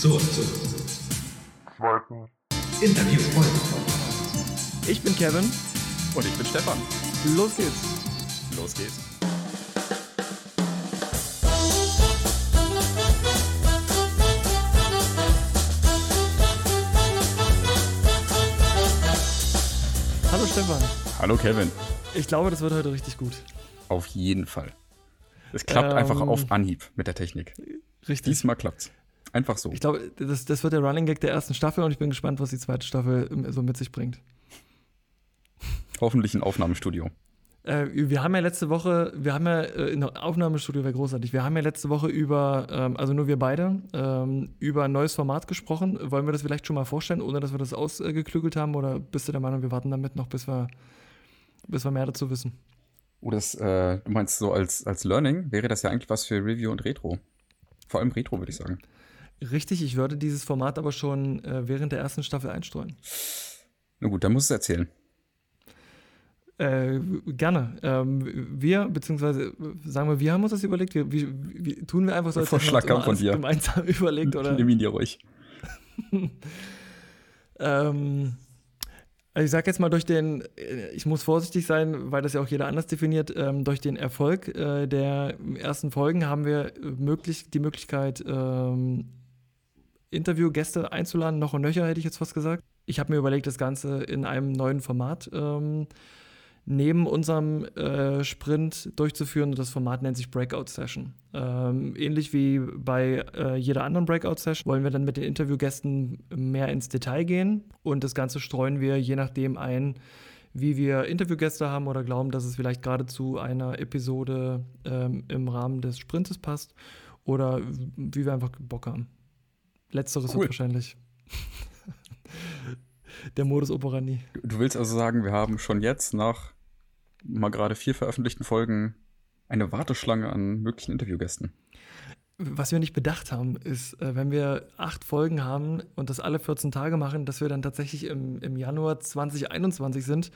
zur, zur zweiten Interviewfolge. Ich bin Kevin. Und ich bin Stefan. Los geht's. Los geht's. Hallo Stefan. Hallo Kevin. Ich glaube, das wird heute richtig gut. Auf jeden Fall. Es klappt Ähm. einfach auf Anhieb mit der Technik. Richtig. Diesmal klappt's. Einfach so. Ich glaube, das, das wird der Running Gag der ersten Staffel und ich bin gespannt, was die zweite Staffel ähm, so mit sich bringt. Hoffentlich ein Aufnahmestudio. Äh, wir haben ja letzte Woche, wir haben ja, äh, Aufnahmestudio wäre großartig, wir haben ja letzte Woche über, ähm, also nur wir beide, ähm, über ein neues Format gesprochen. Wollen wir das vielleicht schon mal vorstellen, ohne dass wir das ausgeklügelt haben? Oder bist du der Meinung, wir warten damit noch, bis wir, bis wir mehr dazu wissen? Oh, das, äh, du meinst so als, als Learning wäre das ja eigentlich was für Review und Retro. Vor allem Retro, würde ich sagen. Richtig, ich würde dieses Format aber schon äh, während der ersten Staffel einstreuen. Na gut, dann musst du es erzählen. Äh, gerne. Ähm, wir, beziehungsweise, sagen wir, wir haben uns das überlegt. Wir, wie, wie, tun wir einfach so, als wir Vorschlag kam von dir. gemeinsam überlegt, oder? Nimm ihn dir ruhig. Ähm, also ich sag jetzt mal durch den, äh, ich muss vorsichtig sein, weil das ja auch jeder anders definiert, ähm, durch den Erfolg äh, der ersten Folgen haben wir möglich, die Möglichkeit, ähm, Interviewgäste einzuladen, noch und nöcher hätte ich jetzt fast gesagt. Ich habe mir überlegt, das Ganze in einem neuen Format ähm, neben unserem äh, Sprint durchzuführen. Das Format nennt sich Breakout Session. Ähm, ähnlich wie bei äh, jeder anderen Breakout Session wollen wir dann mit den Interviewgästen mehr ins Detail gehen und das Ganze streuen wir je nachdem ein, wie wir Interviewgäste haben oder glauben, dass es vielleicht gerade zu einer Episode ähm, im Rahmen des Sprintes passt oder wie wir einfach Bock haben. Letzteres Cool. wird wahrscheinlich der Modus operandi. Du, du willst also sagen, wir haben schon jetzt nach mal gerade vier veröffentlichten Folgen eine Warteschlange an möglichen Interviewgästen. Was wir nicht bedacht haben, ist, äh, wenn wir acht Folgen haben und das alle 14 Tage machen, dass wir dann tatsächlich im, im Januar 2021 sind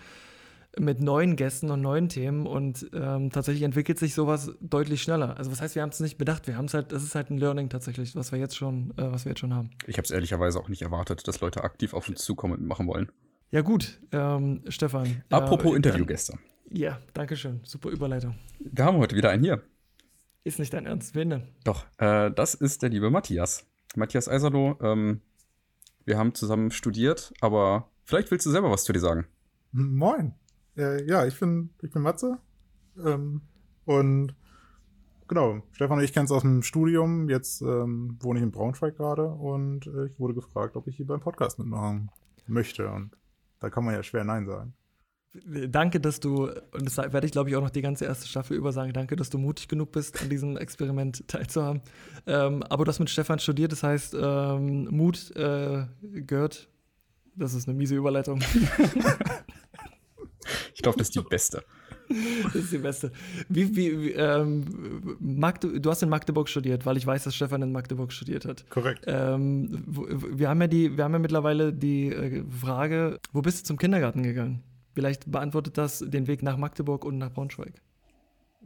mit neuen Gästen und neuen Themen und ähm, tatsächlich entwickelt sich sowas deutlich schneller. Also was heißt, wir haben es nicht bedacht, wir haben es halt, das ist halt ein Learning tatsächlich, was wir jetzt schon, äh, was wir jetzt schon haben. Ich habe es ehrlicherweise auch nicht erwartet, dass Leute aktiv auf uns zukommen und machen wollen. Ja gut, ähm, Stefan. Apropos äh, Interviewgäste. Ja, danke schön, super Überleitung. Wir haben heute wieder einen hier. Ist nicht dein Ernst, wen denn? Doch, äh, das ist der liebe Matthias. Matthias Eiserloh. Ähm, wir haben zusammen studiert, aber vielleicht willst du selber was zu dir sagen. Moin. Äh, ja, ich bin, ich bin Matze. Ähm, und genau, Stefan und ich kennen es aus dem Studium. Jetzt ähm, wohne ich in Braunschweig gerade und äh, ich wurde gefragt, ob ich hier beim Podcast mitmachen möchte. Und da kann man ja schwer Nein sagen. Danke, dass du, und das werde ich glaube ich auch noch die ganze erste Staffel über sagen, danke, dass du mutig genug bist, an diesem Experiment teilzuhaben. Ähm, aber du hast mit Stefan studiert, das heißt, ähm, Mut äh, gehört, das ist eine miese Überleitung, Ich glaube, das ist die beste. das ist die beste. Wie, wie, wie ähm, Magde, du hast in Magdeburg studiert, weil ich weiß, dass Stefan in Magdeburg studiert hat. Korrekt. Ähm, wir, haben ja die, wir haben ja mittlerweile die äh, Frage, wo bist du zum Kindergarten gegangen? Vielleicht beantwortet das den Weg nach Magdeburg und nach Braunschweig.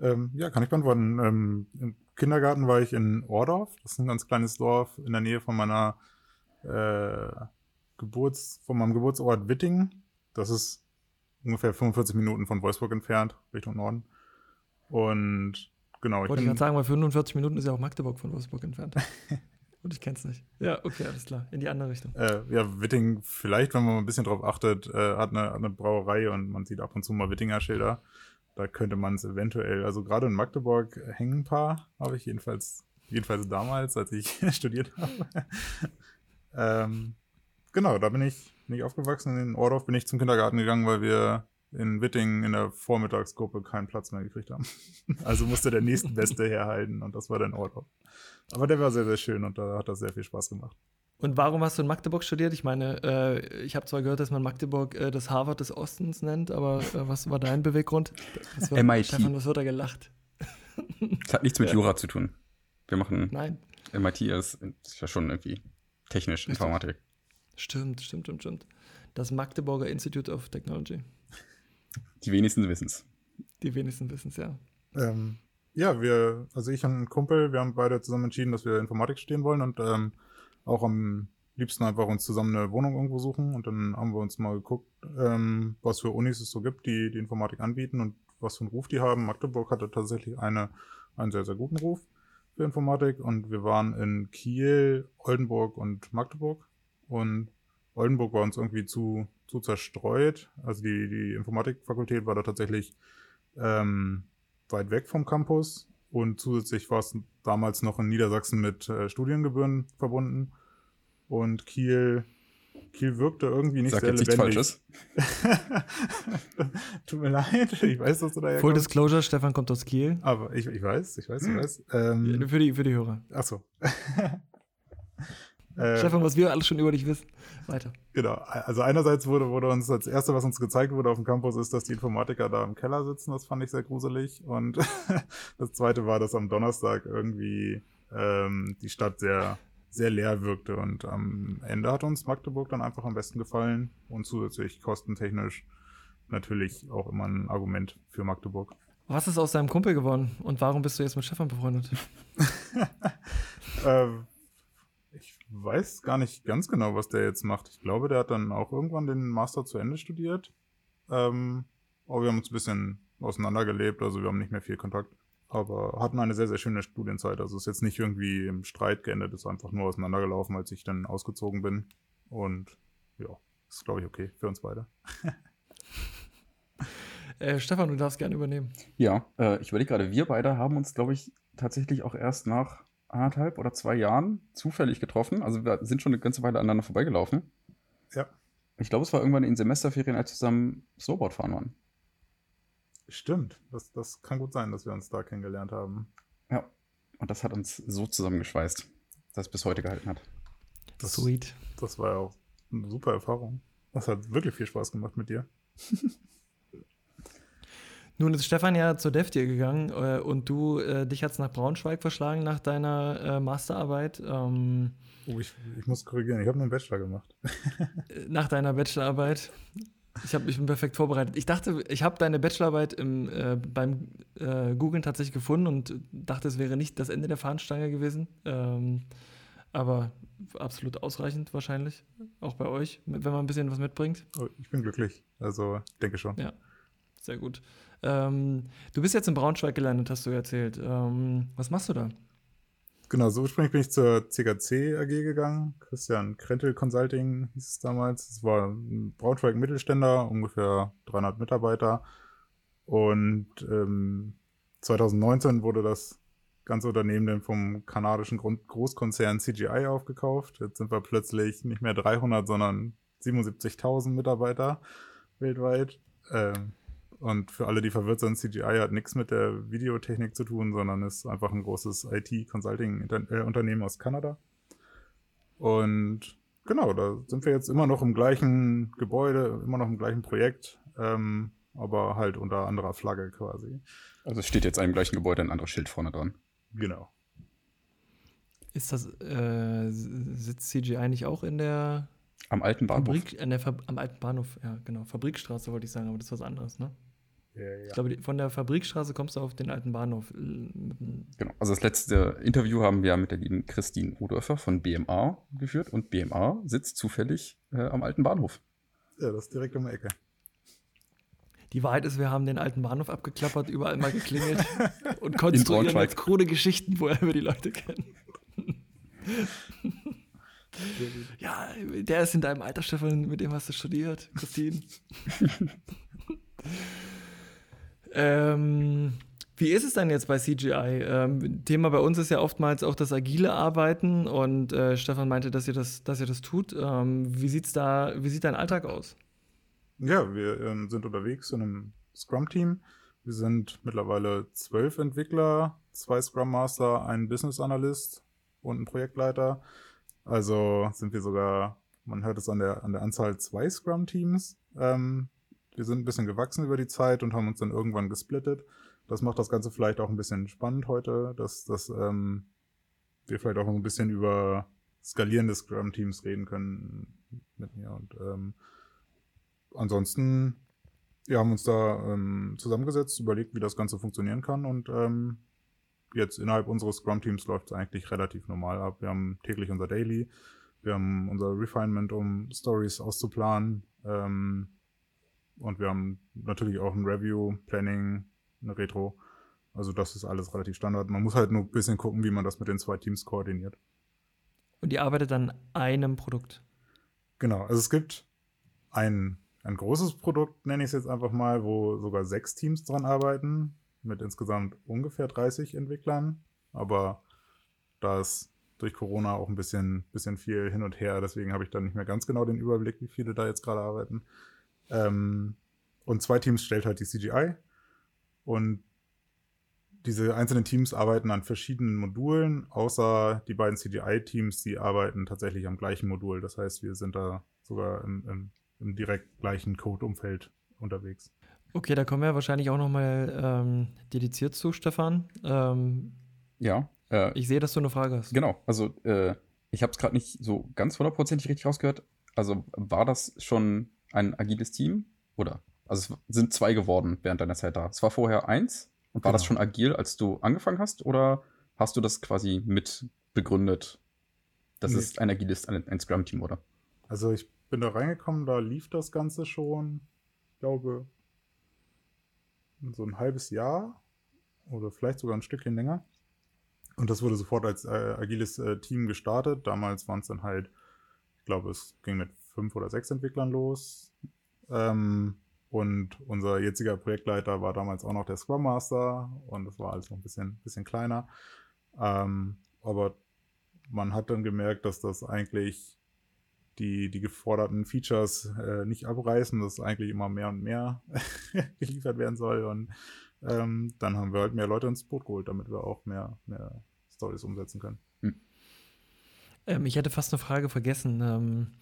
Ähm, ja, kann ich beantworten. Ähm, Im Kindergarten war ich in Ohrdorf. Das ist ein ganz kleines Dorf in der Nähe von meiner äh, Geburts, von meinem Geburtsort Wittingen. Das ist ungefähr 45 Minuten von Wolfsburg entfernt, Richtung Norden. Und genau, ich Wollte ich gerade sagen, weil 45 Minuten ist ja auch Magdeburg von Wolfsburg entfernt. Und ich kenn's nicht. Ja, okay, alles klar. In die andere Richtung. äh, ja, Wittingen, vielleicht, wenn man mal ein bisschen drauf achtet, äh, hat, eine, hat eine Brauerei und man sieht ab und zu mal Wittinger Schilder. Da könnte man es eventuell, also gerade in Magdeburg hängen ein paar, habe ich jedenfalls, jedenfalls damals, als ich studiert habe. ähm, genau, da bin ich, bin ich aufgewachsen. In Ordorf bin ich zum Kindergarten gegangen, weil wir in Wittingen in der Vormittagsgruppe keinen Platz mehr gekriegt haben. also musste der nächstbeste herhalten und das war dann Ordorf. Aber der war sehr, sehr schön und da hat das sehr viel Spaß gemacht. Und warum hast du in Magdeburg studiert? Ich meine, äh, ich habe zwar gehört, dass man Magdeburg äh, das Harvard des Ostens nennt, aber äh, was war dein Beweggrund? Was wird, MIT. Stefan, was wird da gelacht? Das hat nichts mit Ja. Jura zu tun. Wir machen, Nein. MIT ist, ist ja schon irgendwie technisch. Informatik. Stimmt, stimmt, stimmt, stimmt. Das Magdeburger Institute of Technology. Die wenigsten wissen es. Die wenigsten wissen es ja. Ähm, ja, wir, also ich und ein Kumpel, wir haben beide zusammen entschieden, dass wir Informatik studieren wollen und ähm, auch am liebsten einfach uns zusammen eine Wohnung irgendwo suchen und dann haben wir uns mal geguckt, ähm, was für Unis es so gibt, die die Informatik anbieten und was für einen Ruf die haben. Magdeburg hatte tatsächlich eine, einen sehr, sehr guten Ruf für Informatik und wir waren in Kiel, Oldenburg und Magdeburg und Oldenburg war uns irgendwie zu, zu zerstreut. Also die, die Informatikfakultät war da tatsächlich ähm, weit weg vom Campus und zusätzlich war es damals noch in Niedersachsen mit äh, Studiengebühren verbunden. Und Kiel, Kiel wirkte irgendwie nicht Sag sehr jetzt lebendig. nichts Falsches. Tut mir leid, ich weiß, dass du da Full herkommst. Disclosure, Stefan kommt aus Kiel. Aber ich, ich weiß, ich weiß, ich weiß. Ähm, Für die, für die Hörer. achso. äh, Stefan, was wir alles schon über dich wissen. Weiter. Genau. Also einerseits wurde, wurde uns das erste, was uns gezeigt wurde auf dem Campus, ist, dass die Informatiker da im Keller sitzen. Das fand ich sehr gruselig. Und das zweite war, dass am Donnerstag irgendwie ähm, die Stadt sehr, sehr leer wirkte. Und am Ende hat uns Magdeburg dann einfach am besten gefallen und zusätzlich kostentechnisch natürlich auch immer ein Argument für Magdeburg. Was ist aus deinem Kumpel geworden und warum bist du jetzt mit Stefan befreundet? Ähm, weiß gar nicht ganz genau, was der jetzt macht. Ich glaube, der hat dann auch irgendwann den Master zu Ende studiert. Ähm, aber wir haben uns ein bisschen auseinandergelebt, also wir haben nicht mehr viel Kontakt. Aber hatten eine sehr, sehr schöne Studienzeit. Also es ist jetzt nicht irgendwie im Streit geendet, ist einfach nur auseinandergelaufen, als ich dann ausgezogen bin. Und ja, ist glaube ich okay für uns beide. Äh, Stefan, du darfst gerne übernehmen. Ja, äh, ich überlege gerade, wir beide haben uns, glaube ich, tatsächlich auch erst nach anderthalb oder zwei Jahren zufällig getroffen. Also wir sind schon eine ganze Weile aneinander vorbeigelaufen. Ja, Ich glaube, es war irgendwann in Semesterferien, als wir zusammen Snowboard fahren waren. stimmt. Das, das kann gut sein, dass wir uns da kennengelernt haben. Ja. Und das hat uns so zusammengeschweißt, dass es bis heute gehalten hat. Das, Sweet. Das war ja auch eine super Erfahrung. Das hat wirklich viel Spaß gemacht mit dir. Nun ist Stefan ja zur DEFTIR gegangen äh, und du, äh, dich hat's nach Braunschweig verschlagen nach deiner äh, Masterarbeit. Ähm, Oh, ich, ich muss korrigieren, ich habe nur einen Bachelor gemacht. äh, nach deiner Bachelorarbeit. Ich habe mich bin perfekt vorbereitet. Ich dachte, ich habe deine Bachelorarbeit im, äh, beim äh, Googlen tatsächlich gefunden und dachte, es wäre nicht das Ende der Fahnenstange gewesen. Ähm, aber absolut ausreichend wahrscheinlich, auch bei euch, wenn man ein bisschen was mitbringt. Oh, ich bin glücklich. Also, denke schon. Ja. Sehr gut. Ähm, du bist jetzt in Braunschweig gelandet, hast du erzählt. Ähm, was machst du da? Genau, so ursprünglich bin ich zur CKC AG gegangen. Christian Krentel Consulting hieß es damals. Es war ein Braunschweig Mittelständler, ungefähr 300 Mitarbeiter. Und ähm, 2019 wurde das ganze Unternehmen dann vom kanadischen Großkonzern CGI aufgekauft. Jetzt sind wir plötzlich nicht mehr 300, sondern 77.000 Mitarbeiter weltweit. Ähm, und für alle, die verwirrt sind, CGI hat nichts mit der Videotechnik zu tun, sondern ist einfach ein großes IT-Consulting-Unternehmen aus Kanada. Und genau, da sind wir jetzt immer noch im gleichen Gebäude, immer noch im gleichen Projekt, ähm, aber halt unter anderer Flagge quasi. Also es steht jetzt einem gleichen Gebäude ein anderes Schild vorne dran. Genau. Ist das, äh, sitzt CGI nicht auch in der Am alten Bahnhof. Fabrik, in der Fab am alten Bahnhof, ja, genau. Fabrikstraße wollte ich sagen, aber das ist was anderes, ne? Ich glaube, von der Fabrikstraße kommst du auf den alten Bahnhof. äh, Genau. Also das letzte Interview haben wir mit der lieben Christine Odorfer von BMA geführt und BMA sitzt zufällig äh, am alten Bahnhof. ja, das ist direkt um die Ecke. Die Wahrheit ist, wir haben den alten Bahnhof abgeklappert, überall mal geklingelt und konstruieren jetzt krude Geschichten, woher wir die Leute kennen. ja, der ist in deinem Alter, Stefan, mit dem hast du studiert, Christine. ähm, wie ist es denn jetzt bei CGI? Ähm, Thema bei uns ist ja oftmals auch das agile Arbeiten und äh, Stefan meinte, dass ihr das, dass ihr das tut. Ähm, wie sieht's da, wie sieht dein Alltag aus? Ja, wir ähm, sind unterwegs in einem Scrum-Team. Wir sind mittlerweile zwölf Entwickler, zwei Scrum Master, ein Business Analyst und ein Projektleiter. Also sind wir sogar, man hört es an der, an der Anzahl zwei Scrum-Teams. Ähm, wir sind ein bisschen gewachsen über die Zeit und haben uns dann irgendwann gesplittet. Das macht das Ganze vielleicht auch ein bisschen spannend heute, dass, dass ähm, wir vielleicht auch noch ein bisschen über skalierende Scrum-Teams reden können mit mir. Und ähm, ansonsten, wir haben uns da ähm, zusammengesetzt, überlegt, wie das Ganze funktionieren kann und ähm, jetzt innerhalb unseres Scrum-Teams läuft es eigentlich relativ normal ab. Wir haben täglich unser Daily, wir haben unser Refinement, um Stories auszuplanen. Ähm, und wir haben natürlich auch ein Review, Planning, eine Retro. Also das ist alles relativ Standard. Man muss halt nur ein bisschen gucken, wie man das mit den zwei Teams koordiniert. Und ihr arbeitet an einem Produkt? Genau, also es gibt ein, ein großes Produkt, nenne ich es jetzt einfach mal, wo sogar sechs Teams dran arbeiten, mit insgesamt ungefähr 30 Entwicklern. Aber da ist durch Corona auch ein bisschen, bisschen viel hin und her, deswegen habe ich da nicht mehr ganz genau den Überblick, wie viele da jetzt gerade arbeiten. Ähm, und zwei Teams stellt halt die CGI. Und diese einzelnen Teams arbeiten an verschiedenen Modulen, außer die beiden CGI-Teams, die arbeiten tatsächlich am gleichen Modul. Das heißt, wir sind da sogar im, im, im direkt gleichen Code-Umfeld unterwegs. Okay, da kommen wir wahrscheinlich auch nochmal ähm, dediziert zu, Stefan. Ähm, ja. Äh, ich sehe, dass du eine Frage hast. Genau, also äh, ich habe es gerade nicht so ganz hundertprozentig richtig rausgehört. Also war das schon ein agiles Team? Oder? Also es sind zwei geworden während deiner Zeit da. Es war vorher eins und war genau. das schon agil, als du angefangen hast? Oder hast du das quasi mit begründet? Das nee. ist ein agiles, ein, ein Scrum-Team, oder? Also ich bin da reingekommen, da lief das Ganze schon, ich glaube, so ein halbes Jahr oder vielleicht sogar ein Stückchen länger. Und das wurde sofort als äh, agiles äh, Team gestartet. Damals waren es dann halt, ich glaube, es ging mit fünf oder sechs Entwicklern los. Ähm, und unser jetziger Projektleiter war damals auch noch der Scrum Master und das war alles noch ein bisschen, bisschen kleiner. Ähm, aber man hat dann gemerkt, dass das eigentlich die, die geforderten Features äh, nicht abreißen, dass eigentlich immer mehr und mehr geliefert werden soll. Und ähm, dann haben wir halt mehr Leute ins Boot geholt, damit wir auch mehr, mehr Stories umsetzen können. Hm. Ähm, ich hätte fast eine Frage vergessen.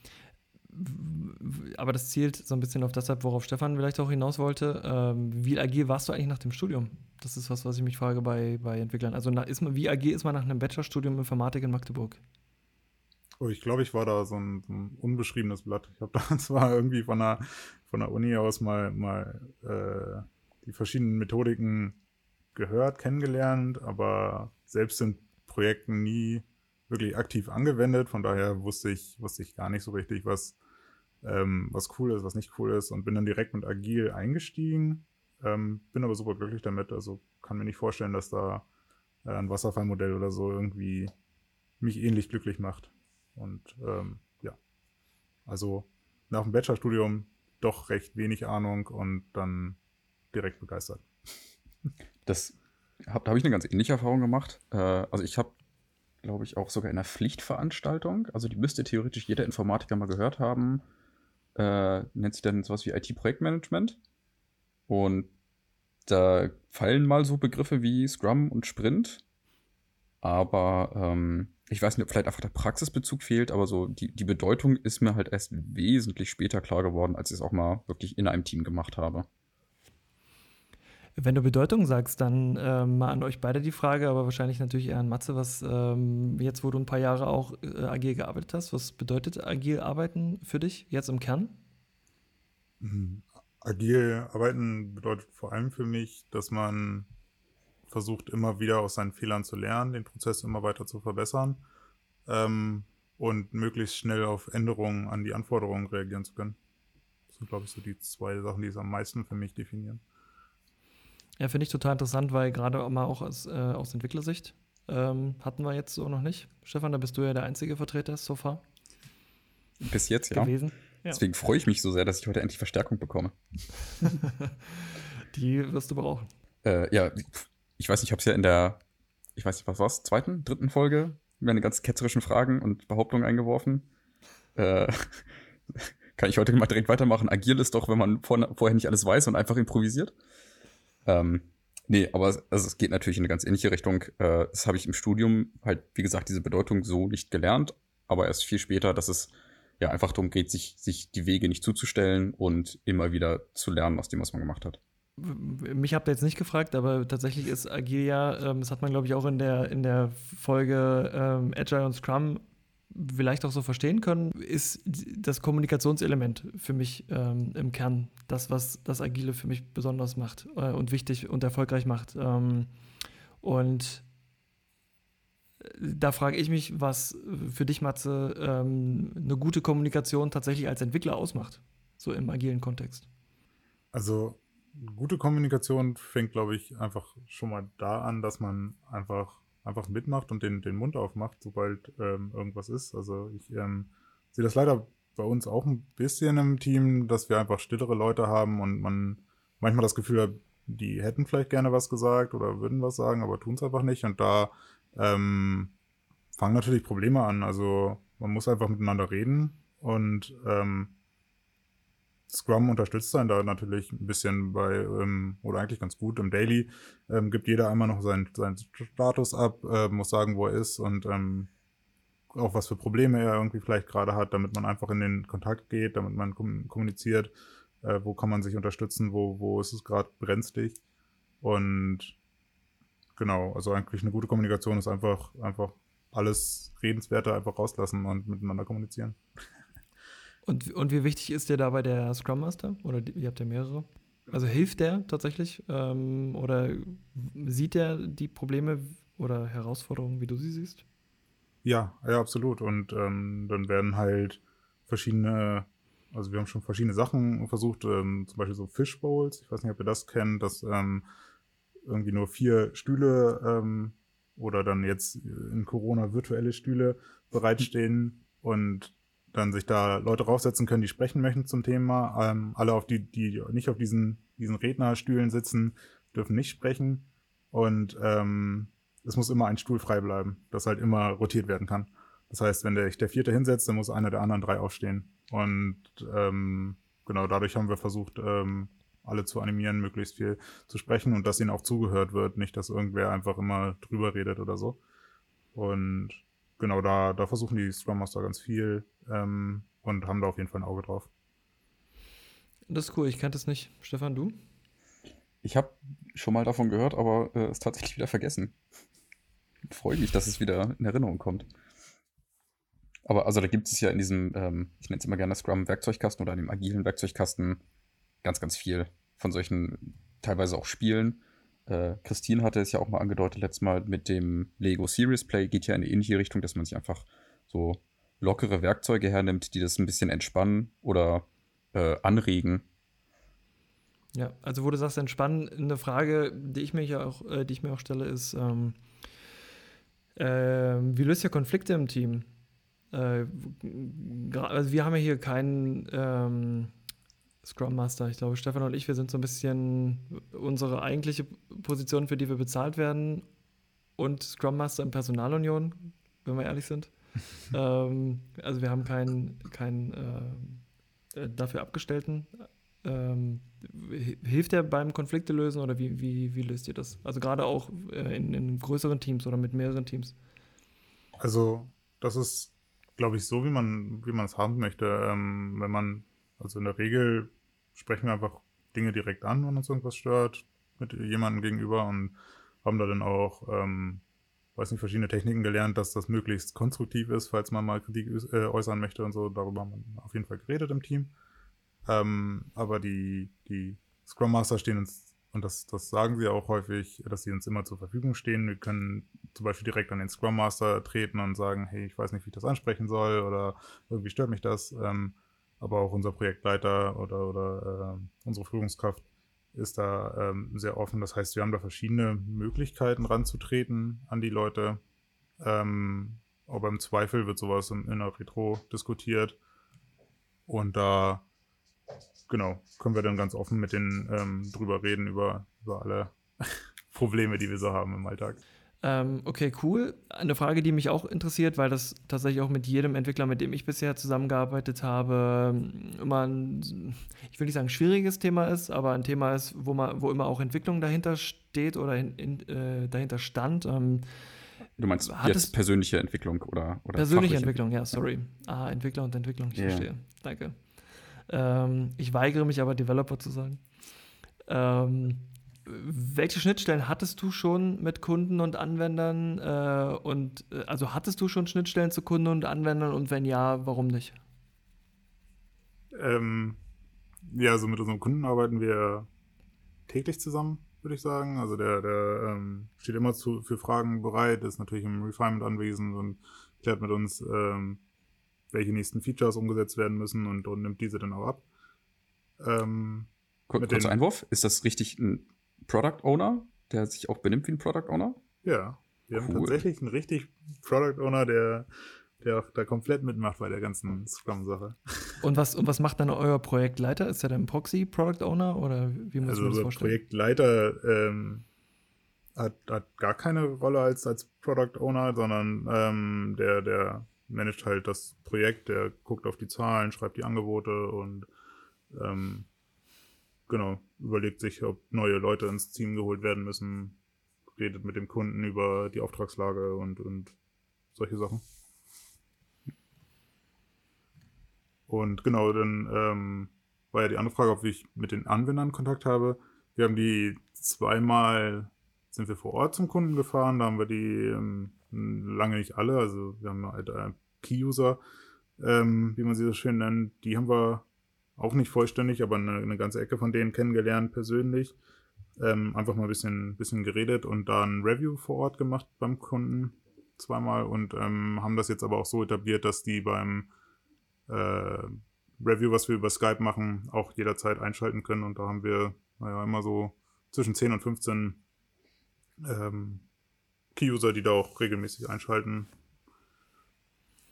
Aber das zielt so ein bisschen auf das ab, worauf Stefan vielleicht auch hinaus wollte. Ähm, wie agil warst du eigentlich nach dem Studium? Das ist was, was ich mich frage bei, bei Entwicklern. Also ist man, wie agil ist man nach einem Bachelorstudium Informatik in Magdeburg? Oh, ich glaube, ich war da so ein, so ein unbeschriebenes Blatt. Ich habe da zwar irgendwie von der, von der Uni aus mal, mal äh, die verschiedenen Methodiken gehört, kennengelernt, aber selbst in Projekten nie wirklich aktiv angewendet. Von daher wusste ich, wusste ich gar nicht so richtig, was, ähm, was cool ist, was nicht cool ist und bin dann direkt mit Agil eingestiegen. Ähm, bin aber super glücklich damit. Also kann mir nicht vorstellen, dass da äh, ein Wasserfallmodell oder so irgendwie mich ähnlich glücklich macht. Und ähm, ja, also nach dem Bachelorstudium doch recht wenig Ahnung und dann direkt begeistert. Das habe hab ich eine ganz ähnliche Erfahrung gemacht. Äh, also ich habe glaube ich, auch sogar in einer Pflichtveranstaltung. Also die müsste theoretisch jeder Informatiker mal gehört haben. Äh, nennt sich dann sowas wie IT-Projektmanagement. Und da fallen mal so Begriffe wie Scrum und Sprint. Aber ähm, ich weiß nicht, ob vielleicht einfach der Praxisbezug fehlt, aber so die, die Bedeutung ist mir halt erst wesentlich später klar geworden, als ich es auch mal wirklich in einem Team gemacht habe. Wenn du Bedeutung sagst, dann ähm, mal an euch beide die Frage, aber wahrscheinlich natürlich eher an Matze, was ähm, jetzt, wo du ein paar Jahre auch äh, agil gearbeitet hast, was bedeutet agil arbeiten für dich jetzt im Kern? Mhm. Agil arbeiten bedeutet vor allem für mich, dass man versucht, immer wieder aus seinen Fehlern zu lernen, den Prozess immer weiter zu verbessern ähm, und möglichst schnell auf Änderungen an die Anforderungen reagieren zu können. Das sind, glaube ich, so die zwei Sachen, die es am meisten für mich definieren. Ja, finde ich total interessant, weil gerade mal auch aus, äh, aus Entwicklersicht ähm, hatten wir jetzt so noch nicht. Stefan, da bist du ja der einzige Vertreter so far. Bis jetzt, ja. Gewesen. ja. Deswegen freue ich mich so sehr, dass ich heute endlich Verstärkung bekomme. Die wirst du brauchen. Äh, ja, ich weiß nicht, ich habe es ja in der, ich weiß nicht, was war's, zweiten, dritten Folge meine ganz ketzerischen Fragen und Behauptungen eingeworfen. Äh, kann ich heute mal direkt weitermachen. Agil ist doch, wenn man vor, vorher nicht alles weiß und einfach improvisiert. Ähm, nee, aber es, also es geht natürlich in eine ganz ähnliche Richtung. Äh, das habe ich im Studium halt, wie gesagt, diese Bedeutung so nicht gelernt, aber erst viel später, dass es ja einfach darum geht, sich, sich die Wege nicht zuzustellen und immer wieder zu lernen aus dem, was man gemacht hat. Mich habt ihr jetzt nicht gefragt, aber tatsächlich ist Agil ja, ähm, das hat man, glaube ich, auch in der, in der Folge ähm, Agile und Scrum vielleicht auch so verstehen können, ist das Kommunikationselement für mich ähm, im Kern das, was das Agile für mich besonders macht äh, und wichtig und erfolgreich macht. Ähm, und da frage ich mich, was für dich, Matze, ähm, eine gute Kommunikation tatsächlich als Entwickler ausmacht, so im agilen Kontext. Also gute Kommunikation fängt, glaube ich, einfach schon mal da an, dass man einfach, einfach mitmacht und den, den Mund aufmacht, sobald ähm, irgendwas ist. Also ich ähm, sehe das leider bei uns auch ein bisschen im Team, dass wir einfach stillere Leute haben und man manchmal das Gefühl hat, die hätten vielleicht gerne was gesagt oder würden was sagen, aber tun es einfach nicht. Und da ähm, fangen natürlich Probleme an. Also man muss einfach miteinander reden und ähm, Scrum unterstützt einen da natürlich ein bisschen bei, ähm, oder eigentlich ganz gut im Daily, ähm, gibt jeder einmal noch seinen, seinen Status ab, äh, muss sagen, wo er ist und ähm, auch was für Probleme er irgendwie vielleicht gerade hat, damit man einfach in den Kontakt geht, damit man kommuniziert, äh, wo kann man sich unterstützen, wo, wo ist es gerade brenzlig. Und genau, also eigentlich eine gute Kommunikation ist einfach, einfach alles Redenswerte einfach rauslassen und miteinander kommunizieren. Und, und wie wichtig ist dir dabei der Scrum Master? Oder die, ihr habt ja mehrere? Also hilft der tatsächlich? Ähm, oder sieht er die Probleme oder Herausforderungen, wie du sie siehst? Ja, ja, absolut. Und ähm, dann werden halt verschiedene, also wir haben schon verschiedene Sachen versucht, ähm, zum Beispiel so Fishbowls. Ich weiß nicht, ob ihr das kennt, dass ähm, irgendwie nur vier Stühle ähm, oder dann jetzt in Corona virtuelle Stühle bereitstehen und dann sich da Leute raufsetzen können, die sprechen möchten zum Thema. Ähm, alle auf die, die nicht auf diesen, diesen Rednerstühlen sitzen, dürfen nicht sprechen. Und ähm, es muss immer ein Stuhl frei bleiben, das halt immer rotiert werden kann. Das heißt, wenn der, der vierte hinsetzt, dann muss einer der anderen drei aufstehen. Und ähm, genau dadurch haben wir versucht, ähm, alle zu animieren, möglichst viel zu sprechen und dass ihnen auch zugehört wird, nicht, dass irgendwer einfach immer drüber redet oder so. Und genau da, da versuchen die Scrum Master ganz viel ähm, und haben da auf jeden Fall ein Auge drauf. Das ist cool, ich kannte es nicht. Stefan, du? Ich habe schon mal davon gehört, aber äh, es tatsächlich wieder vergessen freue mich, dass es wieder in Erinnerung kommt. Aber also da gibt es ja in diesem, ähm, ich nenne es immer gerne Scrum-Werkzeugkasten oder in dem agilen Werkzeugkasten ganz, ganz viel von solchen teilweise auch Spielen. Äh, Christine hatte es ja auch mal angedeutet letztes Mal mit dem Lego Series Play, geht ja in eine ähnliche Richtung, dass man sich einfach so lockere Werkzeuge hernimmt, die das ein bisschen entspannen oder äh, anregen. Ja, also wo du sagst, entspannen, eine Frage, die ich mir auch, äh, die ich mir auch stelle, ist, ähm, ähm, wie löst ihr Konflikte im Team? Äh, also wir haben ja hier keinen ähm, Scrum Master. Ich glaube, Stefan und ich, wir sind so ein bisschen unsere eigentliche Position, für die wir bezahlt werden, und Scrum Master in Personalunion, wenn wir ehrlich sind. ähm, also wir haben keinen kein, äh, äh, dafür Abgestellten. Ähm, hilft der beim Konflikte lösen oder wie, wie, wie löst ihr das? Also gerade auch äh, in, in größeren Teams oder mit mehreren Teams? Also, das ist, glaube ich, so, wie man, wie man es haben möchte. Ähm, wenn man, also in der Regel sprechen wir einfach Dinge direkt an, wenn uns irgendwas stört, mit jemandem gegenüber und haben da dann auch, ähm, weiß nicht, verschiedene Techniken gelernt, dass das möglichst konstruktiv ist, falls man mal Kritik äh, äußern möchte und so. Darüber haben wir auf jeden Fall geredet im Team. Ähm, aber die, die Scrum Master stehen uns, und das, das sagen sie auch häufig, dass sie uns immer zur Verfügung stehen. Wir können zum Beispiel direkt an den Scrum Master treten und sagen, hey, ich weiß nicht, wie ich das ansprechen soll oder irgendwie stört mich das. Ähm, aber auch unser Projektleiter oder, oder äh, unsere Führungskraft ist da ähm, sehr offen. Das heißt, wir haben da verschiedene Möglichkeiten ranzutreten an die Leute. Ähm, aber im Zweifel wird sowas in, in der Retro diskutiert. Und da genau, können wir dann ganz offen mit denen ähm, drüber reden, über, über alle Probleme, die wir so haben im Alltag. Ähm, okay, cool. Eine Frage, die mich auch interessiert, weil das tatsächlich auch mit jedem Entwickler, mit dem ich bisher zusammengearbeitet habe, immer ein, ich will nicht sagen schwieriges Thema ist, aber ein Thema ist, wo, man, wo immer auch Entwicklung dahinter steht oder in, in, äh, dahinter stand. Ähm, Du meinst jetzt persönliche Entwicklung oder, oder Persönliche Entwicklung, ja, sorry. Ah, Entwickler und Entwicklung, ich yeah. verstehe. Danke. Ähm, ich weigere mich aber, Developer zu sagen. Ähm, welche Schnittstellen hattest du schon mit Kunden und Anwendern? Äh, und äh, also hattest du schon Schnittstellen zu Kunden und Anwendern und wenn ja, warum nicht? Ähm, ja, also mit unseren Kunden arbeiten wir täglich zusammen. würde ich sagen. Also der, der ähm, steht immer zu, für Fragen bereit, ist natürlich im Refinement anwesend und klärt mit uns, ähm, welche nächsten Features umgesetzt werden müssen und, und nimmt diese dann auch ab. Ähm, Kur kurzer Einwurf, ist das richtig ein Product Owner, der sich auch benimmt wie ein Product Owner? Ja, wir cool. haben tatsächlich einen richtig Product Owner, der der auch da komplett mitmacht bei der ganzen Scrum-Sache. Und was, und was macht dann euer Projektleiter? Ist er dann Proxy Product Owner oder wie muss also man das vorstellen? Projektleiter ähm, hat, hat gar keine Rolle als, als Product Owner, sondern ähm, der, der managt halt das Projekt, der guckt auf die Zahlen, schreibt die Angebote und ähm, genau, überlegt sich, ob neue Leute ins Team geholt werden müssen, redet mit dem Kunden über die Auftragslage und, und solche Sachen. Und genau, dann ähm, war ja die andere Frage, ob ich mit den Anwendern Kontakt habe. Wir haben die zweimal, sind wir vor Ort zum Kunden gefahren, da haben wir die ähm, lange nicht alle, also wir haben halt Key-User, ähm, wie man sie so schön nennt, die haben wir auch nicht vollständig, aber eine, eine ganze Ecke von denen kennengelernt persönlich. Ähm, einfach mal ein bisschen, bisschen geredet und da ein Review vor Ort gemacht beim Kunden zweimal und ähm, haben das jetzt aber auch so etabliert, dass die beim äh, Review, was wir über Skype machen, auch jederzeit einschalten können. Und da haben wir, naja, immer so zwischen 10 und 15 ähm, Key-User, die da auch regelmäßig einschalten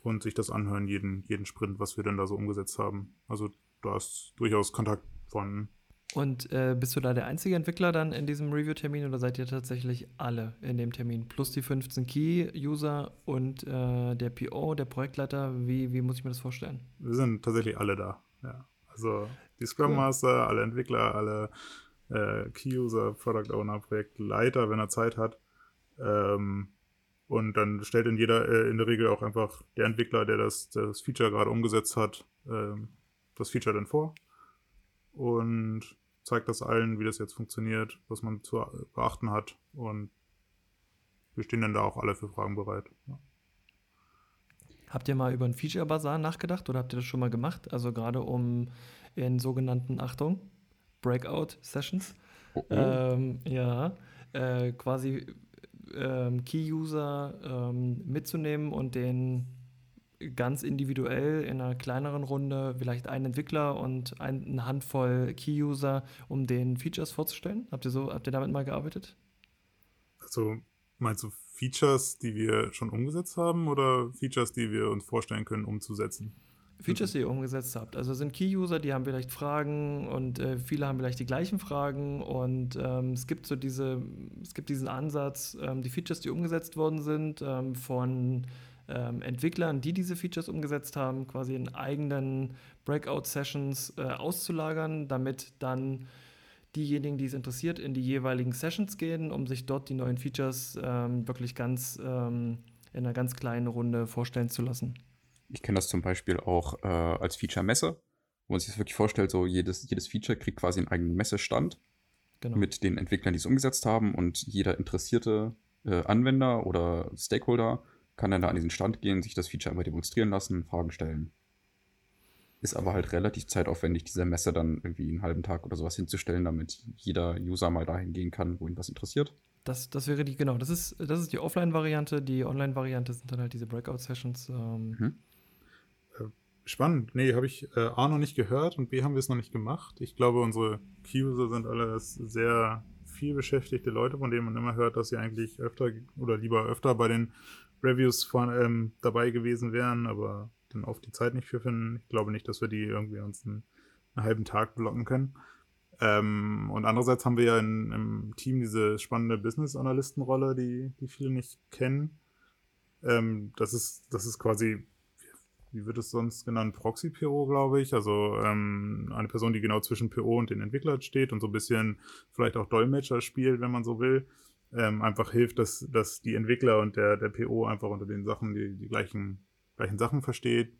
und sich das anhören, jeden, jeden Sprint, was wir denn da so umgesetzt haben. Also da ist durchaus Kontakt von und äh, bist du da der einzige Entwickler dann in diesem Review-Termin oder seid ihr tatsächlich alle in dem Termin? Plus die 15 Key-User und äh, der PO, der Projektleiter, wie, wie muss ich mir das vorstellen? Wir sind tatsächlich alle da, ja. Also die Scrum Master, cool. alle Entwickler, alle äh, Key-User, Product Owner, Projektleiter, wenn er Zeit hat. Ähm, und dann stellt in jeder, äh, in der Regel auch einfach der Entwickler, der das, das Feature gerade umgesetzt hat, ähm, das Feature dann vor. Und zeigt das allen, wie das jetzt funktioniert, was man zu beachten hat und wir stehen dann da auch alle für Fragen bereit. Ja. Habt ihr mal über ein Feature Bazaar nachgedacht oder habt ihr das schon mal gemacht? Also gerade um in sogenannten, Achtung, Breakout Sessions, oh, oh. Ähm, ja, äh, quasi ähm, Key-User ähm, mitzunehmen und den ganz individuell in einer kleineren Runde vielleicht einen Entwickler und eine Handvoll Key-User, um den Features vorzustellen? Habt ihr so, habt ihr damit mal gearbeitet? Also meinst du Features, die wir schon umgesetzt haben oder Features, die wir uns vorstellen können, umzusetzen? Features, die ihr umgesetzt habt. Also sind Key-User, die haben vielleicht Fragen und äh, viele haben vielleicht die gleichen Fragen und ähm, es gibt so diese, es gibt diesen Ansatz, ähm, die Features, die umgesetzt worden sind, ähm, von ähm, Entwicklern, die diese Features umgesetzt haben, quasi in eigenen Breakout-Sessions äh, auszulagern, damit dann diejenigen, die es interessiert, in die jeweiligen Sessions gehen, um sich dort die neuen Features ähm, wirklich ganz ähm, in einer ganz kleinen Runde vorstellen zu lassen. Ich kenne das zum Beispiel auch äh, als Feature-Messe, wo man sich das wirklich vorstellt, so jedes, jedes Feature kriegt quasi einen eigenen Messestand genau. mit den Entwicklern, die es umgesetzt haben und jeder interessierte äh, Anwender oder Stakeholder kann dann da an diesen Stand gehen, sich das Feature einmal demonstrieren lassen, Fragen stellen. Ist aber halt relativ zeitaufwendig, diese Messe dann irgendwie einen halben Tag oder sowas hinzustellen, damit jeder User mal dahin gehen kann, wo ihn was interessiert. Das, das wäre die, genau, das ist, das ist die Offline-Variante. Die Online-Variante sind dann halt diese Breakout-Sessions. Ähm. Mhm. Äh, spannend. Nee, habe ich äh, A noch nicht gehört und B haben wir es noch nicht gemacht. Ich glaube, unsere Key-User sind alle sehr viel beschäftigte Leute, von denen man immer hört, dass sie eigentlich öfter oder lieber öfter bei den Reviews von, ähm, dabei gewesen wären, aber dann oft die Zeit nicht für finden. Ich glaube nicht, dass wir die irgendwie uns einen, einen halben Tag blocken können. Ähm, und andererseits haben wir ja in, im Team diese spannende Business-Analysten-Rolle, die, die viele nicht kennen. Ähm, das ist, das ist quasi, wie wird es sonst genannt, Proxy-PO, glaube ich. Also ähm, eine Person, die genau zwischen PO und den Entwicklern steht und so ein bisschen vielleicht auch Dolmetscher spielt, wenn man so will ähm, einfach hilft, dass, dass die Entwickler und der, der PO einfach unter den Sachen die, die gleichen, gleichen Sachen versteht.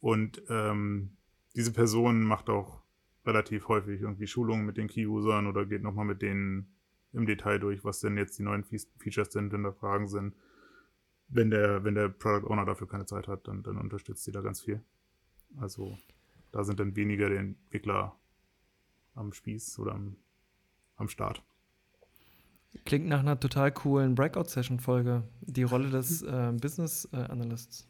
Und ähm, diese Person macht auch relativ häufig irgendwie Schulungen mit den Key-Usern oder geht nochmal mit denen im Detail durch, was denn jetzt die neuen Features sind, wenn da Fragen sind. Wenn der, wenn der Product Owner dafür keine Zeit hat, dann, dann unterstützt sie da ganz viel. Also da sind dann weniger die Entwickler am Spieß oder am, am Start. Klingt nach einer total coolen Breakout-Session-Folge. Die Rolle des äh, Business-Analysts.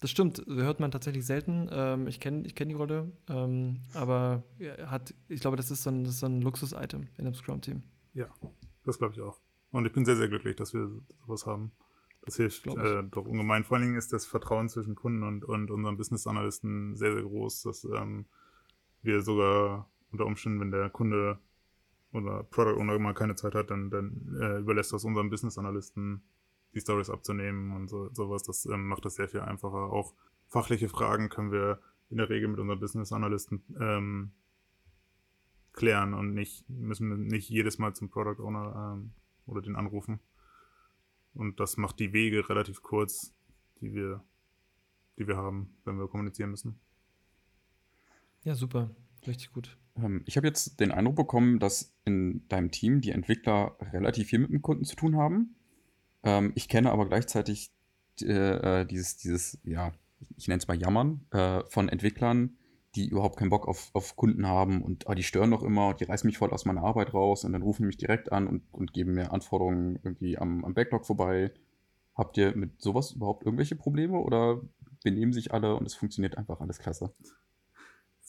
Das stimmt, hört man tatsächlich selten. Ähm, ich kenne ich kenn die Rolle, ähm, aber hat, ich glaube, das ist so ein, so ein Luxus-Item in dem Scrum-Team. Ja, das glaube ich auch. Und ich bin sehr, sehr glücklich, dass wir sowas haben. Das hilft äh, doch ungemein. Vor allen Dingen ist das Vertrauen zwischen Kunden und, und unseren Business-Analysten sehr, sehr groß, dass ähm, wir sogar unter Umständen, wenn der Kunde oder Product Owner mal keine Zeit hat, dann, dann äh, überlässt das unseren Business-Analysten die Stories abzunehmen und so, sowas. Das ähm, macht das sehr viel einfacher. Auch fachliche Fragen können wir in der Regel mit unseren Business-Analysten ähm, klären und nicht, müssen nicht jedes Mal zum Product Owner ähm, oder den anrufen. Und das macht die Wege relativ kurz, die wir, die wir haben, wenn wir kommunizieren müssen. Ja, super. Richtig gut. Ähm, ich habe jetzt den Eindruck bekommen, dass in deinem Team die Entwickler relativ viel mit dem Kunden zu tun haben. Ähm, ich kenne aber gleichzeitig äh, äh, dieses, dieses, ja, ich nenne es mal Jammern äh, von Entwicklern, die überhaupt keinen Bock auf, auf Kunden haben und ah, die stören doch immer, die reißen mich voll aus meiner Arbeit raus und dann rufen mich direkt an und, und geben mir Anforderungen irgendwie am, am Backlog vorbei. Habt ihr mit sowas überhaupt irgendwelche Probleme oder benehmen sich alle und es funktioniert einfach alles klasse?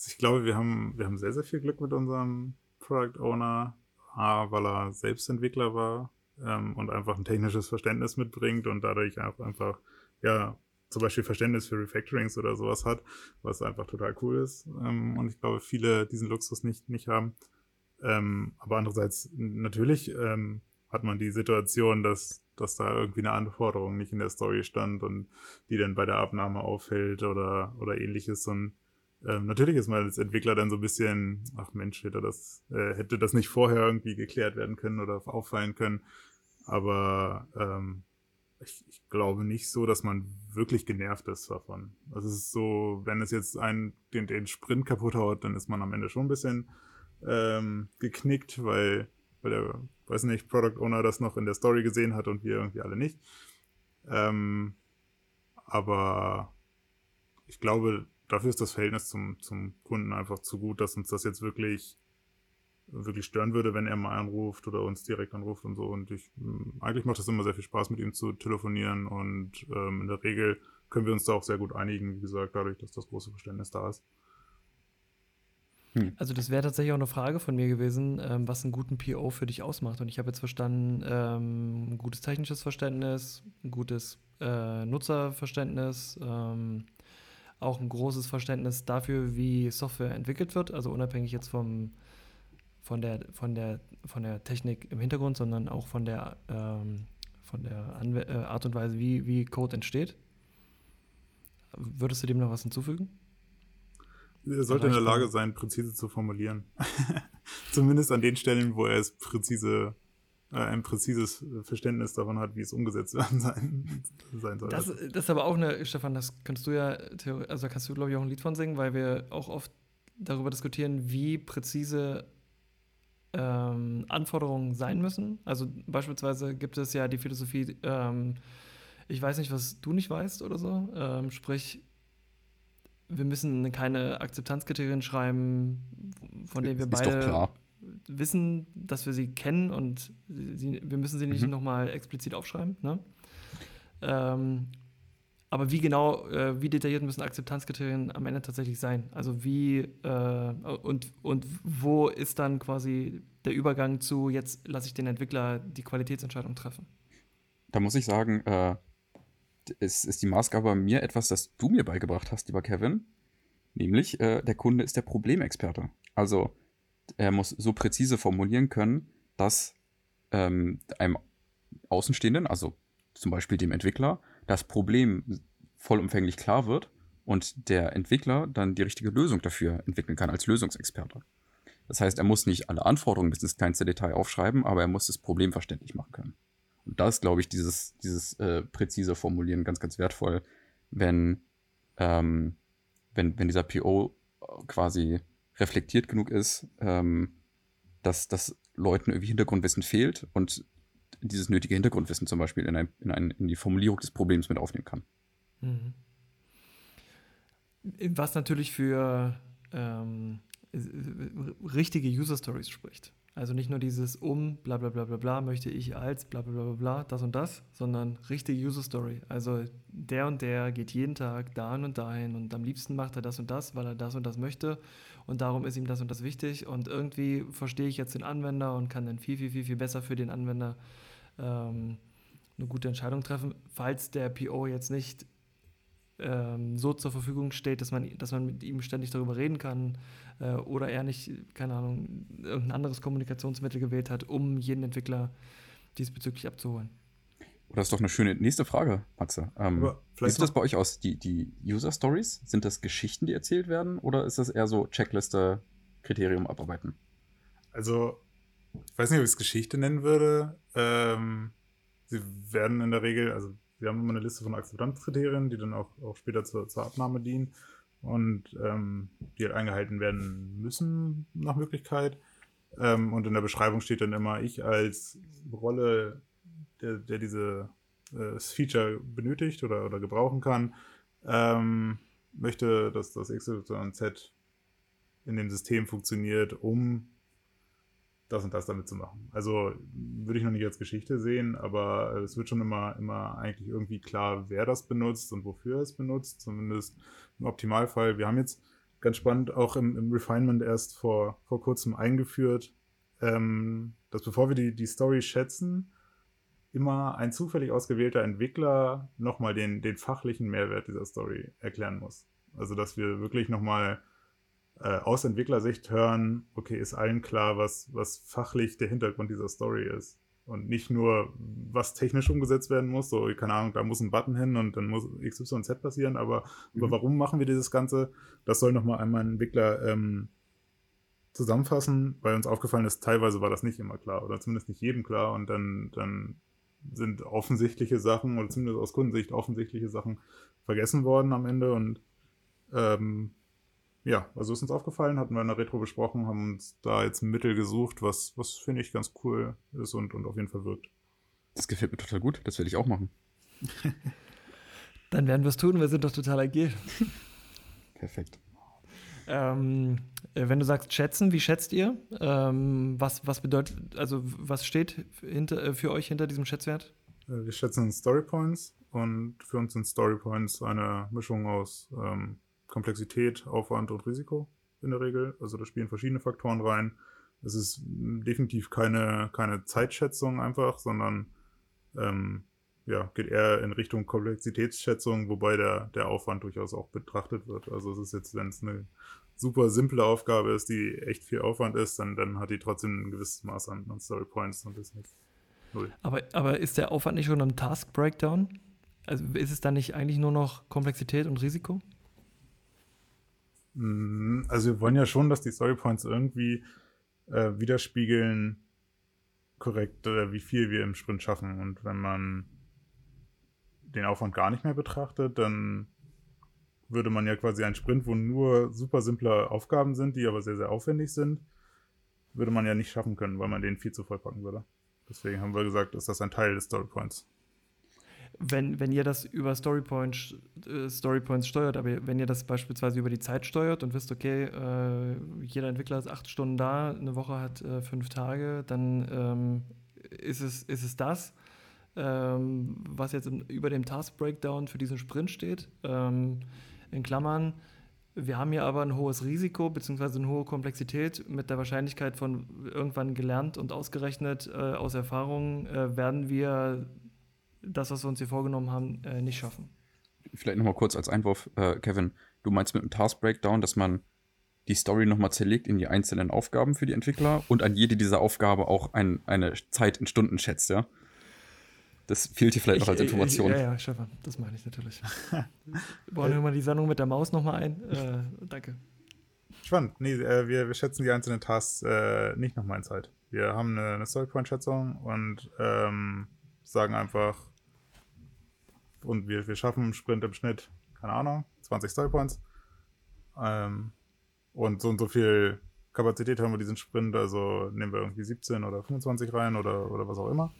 Ich glaube, wir haben, wir haben sehr, sehr viel Glück mit unserem Product Owner, A, weil er selbst Entwickler war ähm, und einfach ein technisches Verständnis mitbringt und dadurch auch einfach, ja, zum Beispiel Verständnis für Refactorings oder sowas hat, was einfach total cool ist. Ähm, und ich glaube, viele diesen Luxus nicht, nicht haben. Ähm, aber andererseits, natürlich ähm, hat man die Situation, dass, dass da irgendwie eine Anforderung nicht in der Story stand und die dann bei der Abnahme auffällt oder, oder ähnliches. Und ähm, natürlich ist man als Entwickler dann so ein bisschen, ach Mensch, hätte das, äh, hätte das nicht vorher irgendwie geklärt werden können oder auffallen können. Aber ähm, ich, ich glaube nicht so, dass man wirklich genervt ist davon. Also es ist so, wenn es jetzt einen den, den Sprint kaputt haut, dann ist man am Ende schon ein bisschen ähm, geknickt, weil, weil der, weiß nicht, Product Owner das noch in der Story gesehen hat und wir irgendwie alle nicht. Ähm, aber ich glaube, dafür ist das Verhältnis zum, zum Kunden einfach zu gut, dass uns das jetzt wirklich wirklich stören würde, wenn er mal anruft oder uns direkt anruft und so. Und ich, mm, eigentlich macht es immer sehr viel Spaß, mit ihm zu telefonieren und ähm, in der Regel können wir uns da auch sehr gut einigen, wie gesagt, dadurch, dass das große Verständnis da ist. Hm. Also das wäre tatsächlich auch eine Frage von mir gewesen, ähm, was einen guten PO für dich ausmacht. Und ich habe jetzt verstanden, ähm, ein gutes technisches Verständnis, ein gutes äh, Nutzerverständnis, ähm, auch ein großes Verständnis dafür, wie Software entwickelt wird, also unabhängig jetzt vom, von, der, von, der, von der Technik im Hintergrund, sondern auch von der, ähm, von der Anwe äh, Art und Weise, wie, wie Code entsteht. Würdest du dem noch was hinzufügen? Er sollte in der Lage sein, präzise zu formulieren. Zumindest an den Stellen, wo er es präzise ein präzises Verständnis davon hat, wie es umgesetzt werden sein, sein soll. Das, das, ist aber auch eine, Stefan, das kannst du ja, also kannst du, glaube ich, auch ein Lied von singen, weil wir auch oft darüber diskutieren, wie präzise ähm, Anforderungen sein müssen. Also beispielsweise gibt es ja die Philosophie, ähm, ich weiß nicht, was du nicht weißt oder so. Ähm, sprich, wir müssen keine Akzeptanzkriterien schreiben, von denen wir ist beide wissen, dass wir sie kennen und sie, wir müssen sie nicht mhm. nochmal explizit aufschreiben. Ne? Ähm, aber wie genau, äh, wie detailliert müssen Akzeptanzkriterien am Ende tatsächlich sein? Also wie äh, und, und wo ist dann quasi der Übergang zu, jetzt lasse ich den Entwickler die Qualitätsentscheidung treffen? Da muss ich sagen, äh, es ist die Maßgabe mir etwas, das du mir beigebracht hast, lieber Kevin. Nämlich, äh, der Kunde ist der Problemexperte. Also er muss so präzise formulieren können, dass ähm, einem Außenstehenden, also zum Beispiel dem Entwickler, das Problem vollumfänglich klar wird und der Entwickler dann die richtige Lösung dafür entwickeln kann als Lösungsexperte. Das heißt, er muss nicht alle Anforderungen bis ins kleinste Detail aufschreiben, aber er muss das Problem verständlich machen können. Und da ist, glaube ich, dieses, dieses äh, präzise Formulieren ganz, ganz wertvoll, wenn, ähm, wenn, wenn dieser PO quasi reflektiert genug ist, ähm, dass, dass Leuten irgendwie Hintergrundwissen fehlt und dieses nötige Hintergrundwissen zum Beispiel in, ein, in, ein, in die Formulierung des Problems mit aufnehmen kann. Mhm. Was natürlich für ähm, richtige User Stories spricht. Also nicht nur dieses um, bla bla bla bla bla, möchte ich als, bla bla bla bla, das und das, sondern richtige User Story. Also der und der geht jeden Tag dahin und dahin und am liebsten macht er das und das, weil er das und das möchte und darum ist ihm das und das wichtig und irgendwie verstehe ich jetzt den Anwender und kann dann viel, viel, viel, viel besser für den Anwender ähm, eine gute Entscheidung treffen, falls der PO jetzt nicht ähm, so zur Verfügung steht, dass man, dass man mit ihm ständig darüber reden kann äh, oder er nicht, keine Ahnung, irgendein anderes Kommunikationsmittel gewählt hat, um jeden Entwickler diesbezüglich abzuholen. Das ist doch eine schöne nächste Frage, Matze. Ähm, wie sieht das bei euch aus? Die, die User Stories, sind das Geschichten, die erzählt werden oder ist das eher so Checkliste, Kriterium abarbeiten? Also, ich weiß nicht, ob ich es Geschichte nennen würde. Ähm, sie werden in der Regel, also wir haben immer eine Liste von Akzeptanzkriterien, die dann auch, auch später zur, zur Abnahme dienen und ähm, die halt eingehalten werden müssen nach Möglichkeit. Ähm, und in der Beschreibung steht dann immer, ich als Rolle, der, der diese äh, Feature benötigt oder, oder gebrauchen kann, ähm, möchte, dass das X, in dem System funktioniert, um das und das damit zu machen. Also würde ich noch nicht als Geschichte sehen, aber es wird schon immer, immer eigentlich irgendwie klar, wer das benutzt und wofür es benutzt, zumindest im Optimalfall. Wir haben jetzt ganz spannend auch im, im Refinement erst vor, vor kurzem eingeführt, ähm, dass bevor wir die, die Story schätzen, immer ein zufällig ausgewählter Entwickler nochmal den, den fachlichen Mehrwert dieser Story erklären muss. Also dass wir wirklich nochmal äh, aus Entwicklersicht hören, okay, ist allen klar, was, was fachlich der Hintergrund dieser Story ist. Und nicht nur, was technisch umgesetzt werden muss, so, keine Ahnung, da muss ein Button hin und dann muss X, Y, Z passieren, aber, mhm. aber warum machen wir dieses Ganze? Das soll nochmal einmal ein Entwickler ähm, zusammenfassen, weil uns aufgefallen ist, teilweise war das nicht immer klar oder zumindest nicht jedem klar und dann, dann sind offensichtliche Sachen oder zumindest aus Kundensicht offensichtliche Sachen vergessen worden am Ende und ähm, ja, also ist uns aufgefallen, hatten wir in der Retro besprochen, haben uns da jetzt ein Mittel gesucht, was, was finde ich ganz cool ist und, und auf jeden Fall wirkt. Das gefällt mir total gut, das werde ich auch machen. Dann werden wir es tun, wir sind doch total agil. Perfekt. Ähm, äh, wenn du sagst schätzen, wie schätzt ihr? Ähm, was, was bedeutet, also was steht hinter, äh, für euch hinter diesem Schätzwert? Äh, wir schätzen Story Points und für uns sind Story Points eine Mischung aus ähm, Komplexität, Aufwand und Risiko in der Regel. Also da spielen verschiedene Faktoren rein. Es ist definitiv keine, keine Zeitschätzung einfach, sondern ähm, ja, geht eher in Richtung Komplexitätsschätzung, wobei der, der Aufwand durchaus auch betrachtet wird. Also es ist jetzt, wenn es eine super simple Aufgabe ist, die echt viel Aufwand ist, dann, dann hat die trotzdem ein gewisses Maß an, an Story Points und ist nicht null. Aber, aber ist der Aufwand nicht schon im Task Breakdown? Also ist es dann nicht eigentlich nur noch Komplexität und Risiko? Mm, also wir wollen ja schon, dass die Storypoints irgendwie äh, widerspiegeln, korrekt, äh, wie viel wir im Sprint schaffen. Und wenn man den Aufwand gar nicht mehr betrachtet, dann würde man ja quasi einen Sprint, wo nur super simple Aufgaben sind, die aber sehr, sehr aufwendig sind, würde man ja nicht schaffen können, weil man den viel zu voll packen würde. Deswegen haben wir gesagt, ist das ein Teil des Storypoints wenn, wenn ihr das über Storypoints, äh, Storypoints steuert, aber wenn ihr das beispielsweise über die Zeit steuert und wisst, okay, äh, jeder Entwickler ist acht Stunden da, eine Woche hat äh, fünf Tage, dann ähm, ist, es, ist es das, ähm, was jetzt in, über dem Task Breakdown für diesen Sprint steht. Ähm, in Klammern, wir haben hier aber ein hohes Risiko bzw. eine hohe Komplexität. Mit der Wahrscheinlichkeit von irgendwann gelernt und ausgerechnet äh, aus Erfahrung äh, werden wir das, was wir uns hier vorgenommen haben, äh, nicht schaffen. Vielleicht nochmal kurz als Einwurf, äh, Kevin, du meinst mit einem Task Breakdown, dass man die Story nochmal zerlegt in die einzelnen Aufgaben für die Entwickler und an jede dieser Aufgaben auch ein, eine Zeit in Stunden schätzt, ja? Das fehlt hier vielleicht ich, noch als Information. Ich, ja, ja, Stefan, das meine ich natürlich. Bauen wir mal die Sendung mit der Maus nochmal ein. Äh, danke. Spannend. Nee, äh, wir, wir schätzen die einzelnen Tasks äh, nicht nochmal in Zeit. Wir haben eine, eine Storypoint-Schätzung und ähm, sagen einfach, und wir, wir schaffen im Sprint im Schnitt, keine Ahnung, 20 Storypoints. Ähm, und so und so viel Kapazität haben wir diesen Sprint, also nehmen wir irgendwie 17 oder 25 rein oder, oder was auch immer.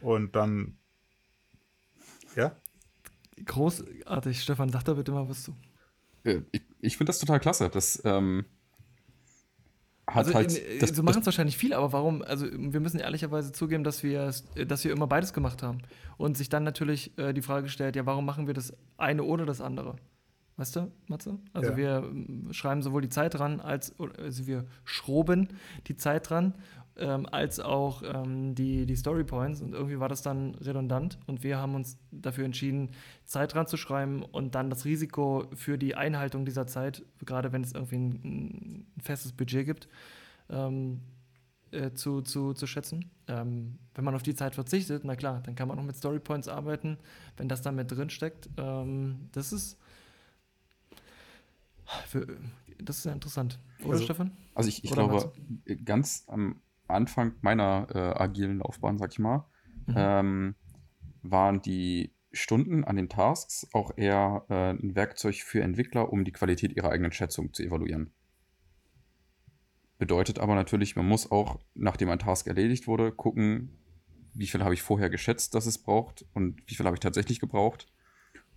Und dann, ja? Großartig, Stefan, sag da bitte mal was zu. Äh, ich, ich finde das total klasse. Das, ähm, hat also, halt. in- das- so machen es wahrscheinlich viele, aber warum? Also wir müssen ehrlicherweise zugeben, dass wir, dass wir immer beides gemacht haben. Und sich dann natürlich äh, die Frage stellt, ja, warum machen wir das eine oder das andere? Weißt du, Matze? Also Ja. wir ähm, schreiben sowohl die Zeit dran, als oder- also wir schroben die Zeit dran, ähm, als auch ähm, die, die Story Points. Und irgendwie war das dann redundant. Und wir haben uns dafür entschieden, Zeit dran zu schreiben und dann das Risiko für die Einhaltung dieser Zeit, gerade wenn es irgendwie ein, ein festes Budget gibt, ähm, äh, zu, zu, zu schätzen. Ähm, wenn man auf die Zeit verzichtet, na klar, dann kann man auch mit Story Points arbeiten, wenn das da mit drin steckt. Ähm, das ist das ist ja interessant. Oder Also- Stefan? Also ich, ich Oder glaube, ganz am Anfang meiner äh, agilen Laufbahn, sag ich mal, Mhm. ähm, waren die Stunden an den Tasks auch eher äh, ein Werkzeug für Entwickler, um die Qualität ihrer eigenen Schätzung zu evaluieren. Bedeutet aber natürlich, man muss auch, nachdem ein Task erledigt wurde, gucken, wie viel habe ich vorher geschätzt, dass es braucht und wie viel habe ich tatsächlich gebraucht.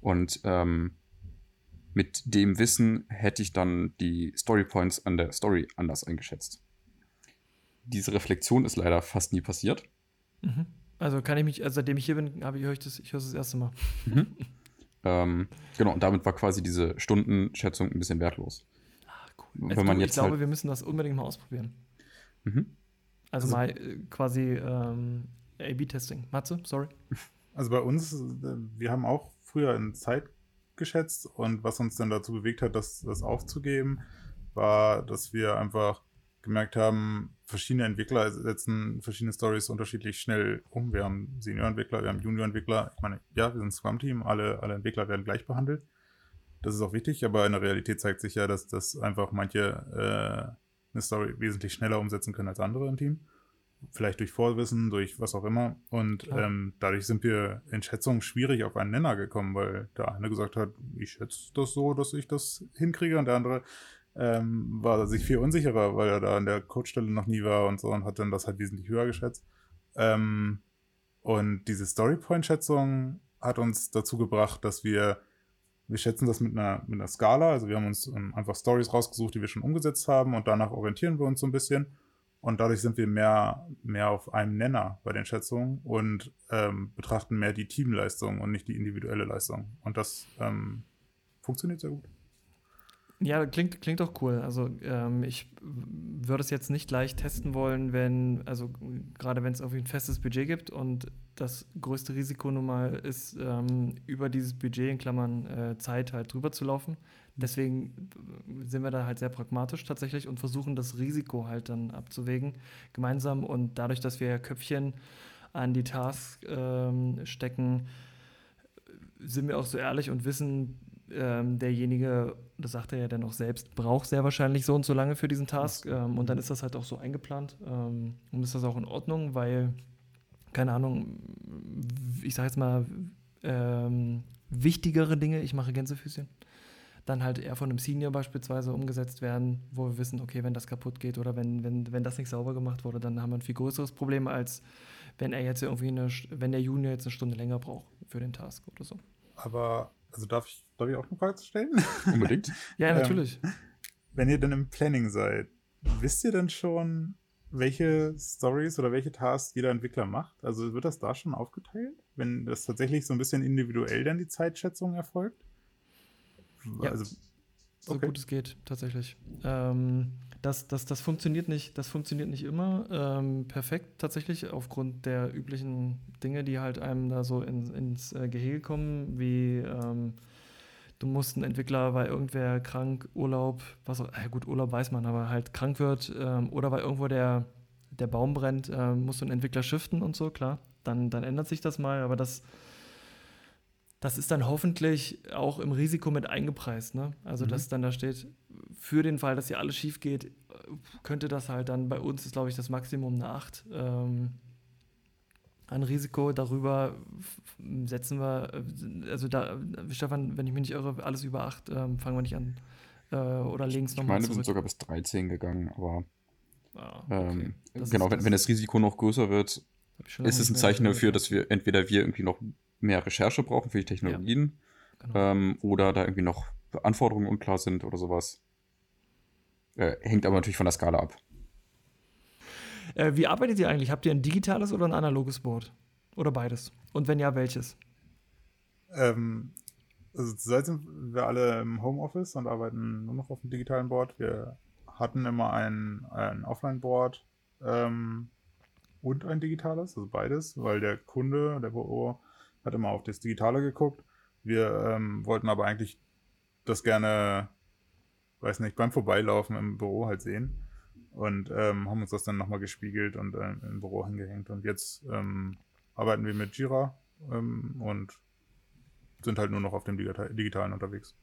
Und ähm, mit dem Wissen hätte ich dann die Story Points an der Story anders eingeschätzt. Diese Reflexion ist leider fast nie passiert. Mhm. Also kann ich mich, also seitdem ich hier bin, habe ich höre ich das, ich höre es das erste Mal. Ähm, genau, und damit war quasi diese Stundenschätzung ein bisschen wertlos. Ah, cool. Wenn Also, man du, jetzt ich glaube, halt- wir müssen das unbedingt mal ausprobieren. Mhm. Also, Also- mal äh, quasi ähm, A-B-Testing. Matze, sorry. Also bei uns, äh, wir haben auch früher in Zeit geschätzt und was uns dann dazu bewegt hat, das, das aufzugeben, war, dass wir einfach gemerkt haben, verschiedene Entwickler setzen verschiedene Stories unterschiedlich schnell um. Wir haben Senior-Entwickler, wir haben Junior-Entwickler. Ich meine, ja, wir sind ein Scrum-Team, alle, alle Entwickler werden gleich behandelt. Das ist auch wichtig, aber in der Realität zeigt sich ja, dass, dass einfach manche äh, eine Story wesentlich schneller umsetzen können als andere im Team. Vielleicht durch Vorwissen, durch was auch immer. Und ähm, dadurch sind wir in Schätzungen schwierig auf einen Nenner gekommen, weil der eine gesagt hat, ich schätze das so, dass ich das hinkriege, und der andere ähm, war sich viel unsicherer, weil er da an der Coachstelle noch nie war und so und hat dann das halt wesentlich höher geschätzt. Ähm, und diese Storypoint-Schätzung hat uns dazu gebracht, dass wir, wir schätzen das mit einer, mit einer Skala, also wir haben uns ähm, einfach Stories rausgesucht, die wir schon umgesetzt haben und danach orientieren wir uns so ein bisschen. Und dadurch sind wir mehr, mehr auf einem Nenner bei den Schätzungen und ähm, betrachten mehr die Teamleistung und nicht die individuelle Leistung. Und das ähm, funktioniert sehr gut. Ja, klingt, klingt doch cool. Also ähm, ich würde es jetzt nicht gleich testen wollen, wenn, also gerade wenn es irgendwie ein festes Budget gibt und das größte Risiko nun mal ist, ähm, über dieses Budget in Klammern äh, Zeit halt drüber zu laufen. Deswegen sind wir da halt sehr pragmatisch tatsächlich und versuchen das Risiko halt dann abzuwägen gemeinsam und dadurch, dass wir Köpfchen an die Tasks ähm, stecken, sind wir auch so ehrlich und wissen, ähm, derjenige, das sagt er ja dann auch selbst, braucht sehr wahrscheinlich so und so lange für diesen Task. Ähm, und dann ist das halt auch so eingeplant. Ähm, und ist das auch in Ordnung, weil, keine Ahnung, ich sage jetzt mal, ähm, wichtigere Dinge, ich mache Gänsefüßchen, dann halt eher von einem Senior beispielsweise umgesetzt werden, wo wir wissen, okay, wenn das kaputt geht oder wenn, wenn, wenn das nicht sauber gemacht wurde, dann haben wir ein viel größeres Problem, als wenn er jetzt irgendwie eine, wenn der Junior jetzt eine Stunde länger braucht für den Task oder so. Aber, also darf ich, darf ich auch eine Frage stellen? Unbedingt. Ja, Ähm, natürlich. Wenn ihr denn im Planning seid, wisst ihr denn schon, welche Stories oder welche Tasks jeder Entwickler macht? Also wird das da schon aufgeteilt? Wenn das tatsächlich so ein bisschen individuell dann die Zeitschätzung erfolgt? Ja. Also, so okay. gut es geht, tatsächlich. Ähm, das, das, das, funktioniert nicht, das funktioniert nicht immer ähm, perfekt, tatsächlich, aufgrund der üblichen Dinge, die halt einem da so in, ins äh, Gehege kommen, wie ähm, du musst einen Entwickler, weil irgendwer krank, Urlaub, was auch, äh, gut, Urlaub weiß man, aber halt krank wird ähm, oder weil irgendwo der, der Baum brennt, äh, musst du einen Entwickler shiften und so, klar. Dann, dann ändert sich das mal, aber das, das ist dann hoffentlich auch im Risiko mit eingepreist. Ne? Also, Mhm. dass dann da steht, für den Fall, dass hier alles schief geht, könnte das halt dann, bei uns ist, glaube ich, das Maximum eine 8 ähm, an Risiko. Darüber setzen wir, also da, Stefan, wenn ich mich nicht irre, alles über 8 ähm, fangen wir nicht an. Äh, oder legen es Ich nochmal meine, wir zurück. sind sogar bis 13 gegangen, aber Ah, ähm, Das genau, ist- wenn, das- wenn das Risiko noch größer wird, ich ist es ein Zeichen dafür, dass wir entweder wir irgendwie noch mehr Recherche brauchen für die Technologien Genau. ähm, oder da irgendwie noch Anforderungen unklar sind oder sowas. Äh, hängt aber natürlich von der Skala ab. Äh, wie arbeitet ihr eigentlich? Habt ihr ein digitales oder ein analoges Board? Oder beides? Und wenn ja, welches? Ähm, also zurzeit sind wir alle im Homeoffice und arbeiten nur noch auf dem digitalen Board. Wir hatten immer ein, ein Offline-Board ähm, und ein digitales, also beides, weil der Kunde, der BO, hat immer auf das Digitale geguckt. Wir ähm, wollten aber eigentlich das gerne, weiß nicht, beim Vorbeilaufen im Büro halt sehen und ähm, haben uns das dann nochmal gespiegelt und äh, im Büro hingehängt. Und jetzt ähm, arbeiten wir mit Jira ähm, und sind halt nur noch auf dem Digitalen unterwegs.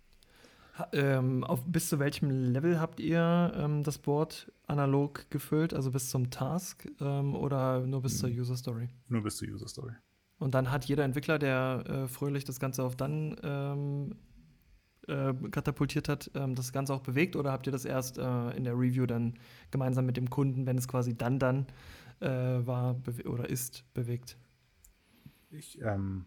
Ähm, auf, bis zu welchem Level habt ihr ähm, das Board analog gefüllt? Also bis zum Task ähm, oder nur bis zur User Story? Nur bis zur User Story. Und dann hat jeder Entwickler, der äh, fröhlich das Ganze auf dann ähm, äh, katapultiert hat, ähm, das Ganze auch bewegt? Oder habt ihr das erst äh, in der Review dann gemeinsam mit dem Kunden, wenn es quasi dann dann äh, war oder ist, bewegt? Ich ähm,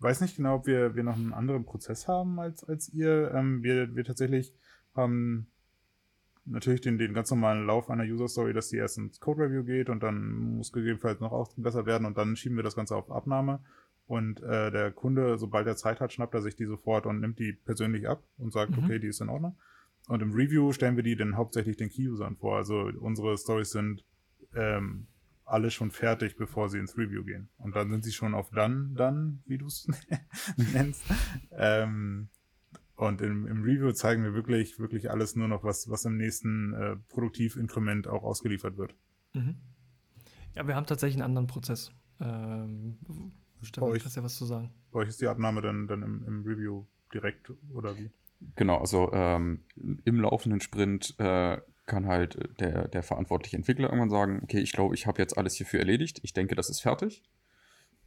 weiß nicht genau, ob wir, wir noch einen anderen Prozess haben als, als ihr. Ähm, wir, wir tatsächlich haben natürlich den, den ganz normalen Lauf einer User Story, dass die erst ins Code Review geht und dann muss gegebenenfalls noch ausgebessert werden und dann schieben wir das Ganze auf Abnahme. Und äh, der Kunde, sobald er Zeit hat, schnappt er sich die sofort und nimmt die persönlich ab und sagt, mhm. okay, die ist in Ordnung. Und im Review stellen wir die dann hauptsächlich den Key-Usern vor. Also unsere Stories sind ähm, alle schon fertig, bevor sie ins Review gehen. Und dann sind sie schon auf dann, dann, wie du es nennst. ähm, und im, im, Review zeigen wir wirklich, wirklich alles nur noch, was, was im nächsten äh, Produktivinkrement auch ausgeliefert wird. Mhm. Ja, wir haben tatsächlich einen anderen Prozess. Ähm, Stefan, euch, kannst ja was zu sagen. Bei euch ist die Abnahme dann, dann im, im Review direkt oder wie? Genau, also ähm, im laufenden Sprint äh, kann halt der, der verantwortliche Entwickler irgendwann sagen, okay, ich glaube, ich habe jetzt alles hierfür erledigt, ich denke, das ist fertig.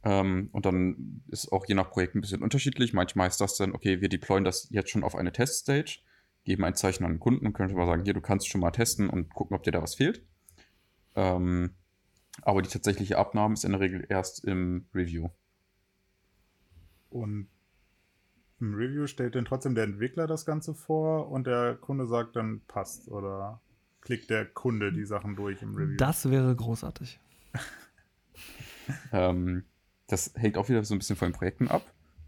Ähm, und dann ist auch je nach Projekt ein bisschen unterschiedlich. Manchmal ist das dann, okay, wir deployen das jetzt schon auf eine Teststage, geben ein Zeichen an den Kunden und können schon mal sagen, hier, du kannst schon mal testen und gucken, ob dir da was fehlt. Ähm, aber die tatsächliche Abnahme ist in der Regel erst im Review. Und im Review stellt dann trotzdem der Entwickler das Ganze vor und der Kunde sagt dann passt oder klickt der Kunde die Sachen durch im Review. Das wäre großartig. ähm, das hängt auch wieder so ein bisschen von den Projekten ab.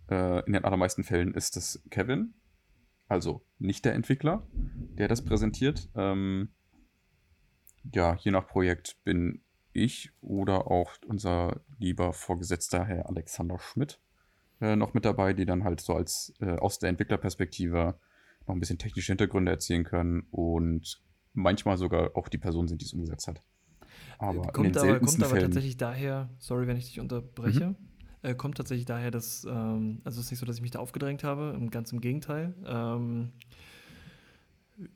Äh, in den allermeisten Fällen ist es Kevin, also nicht der Entwickler, der das präsentiert. Ähm, ja, je nach Projekt bin ich oder auch unser lieber Vorgesetzter Herr Alexander Schmidt äh, noch mit dabei, die dann halt so als äh, aus der Entwicklerperspektive noch ein bisschen technische Hintergründe erzählen können und manchmal sogar auch die Person sind, die es umgesetzt hat. Aber kommt, aber, kommt aber tatsächlich daher, sorry, wenn ich dich unterbreche, mhm. äh, kommt tatsächlich daher, dass, ähm, also es ist nicht so, dass ich mich da aufgedrängt habe, ganz im Gegenteil. Ähm,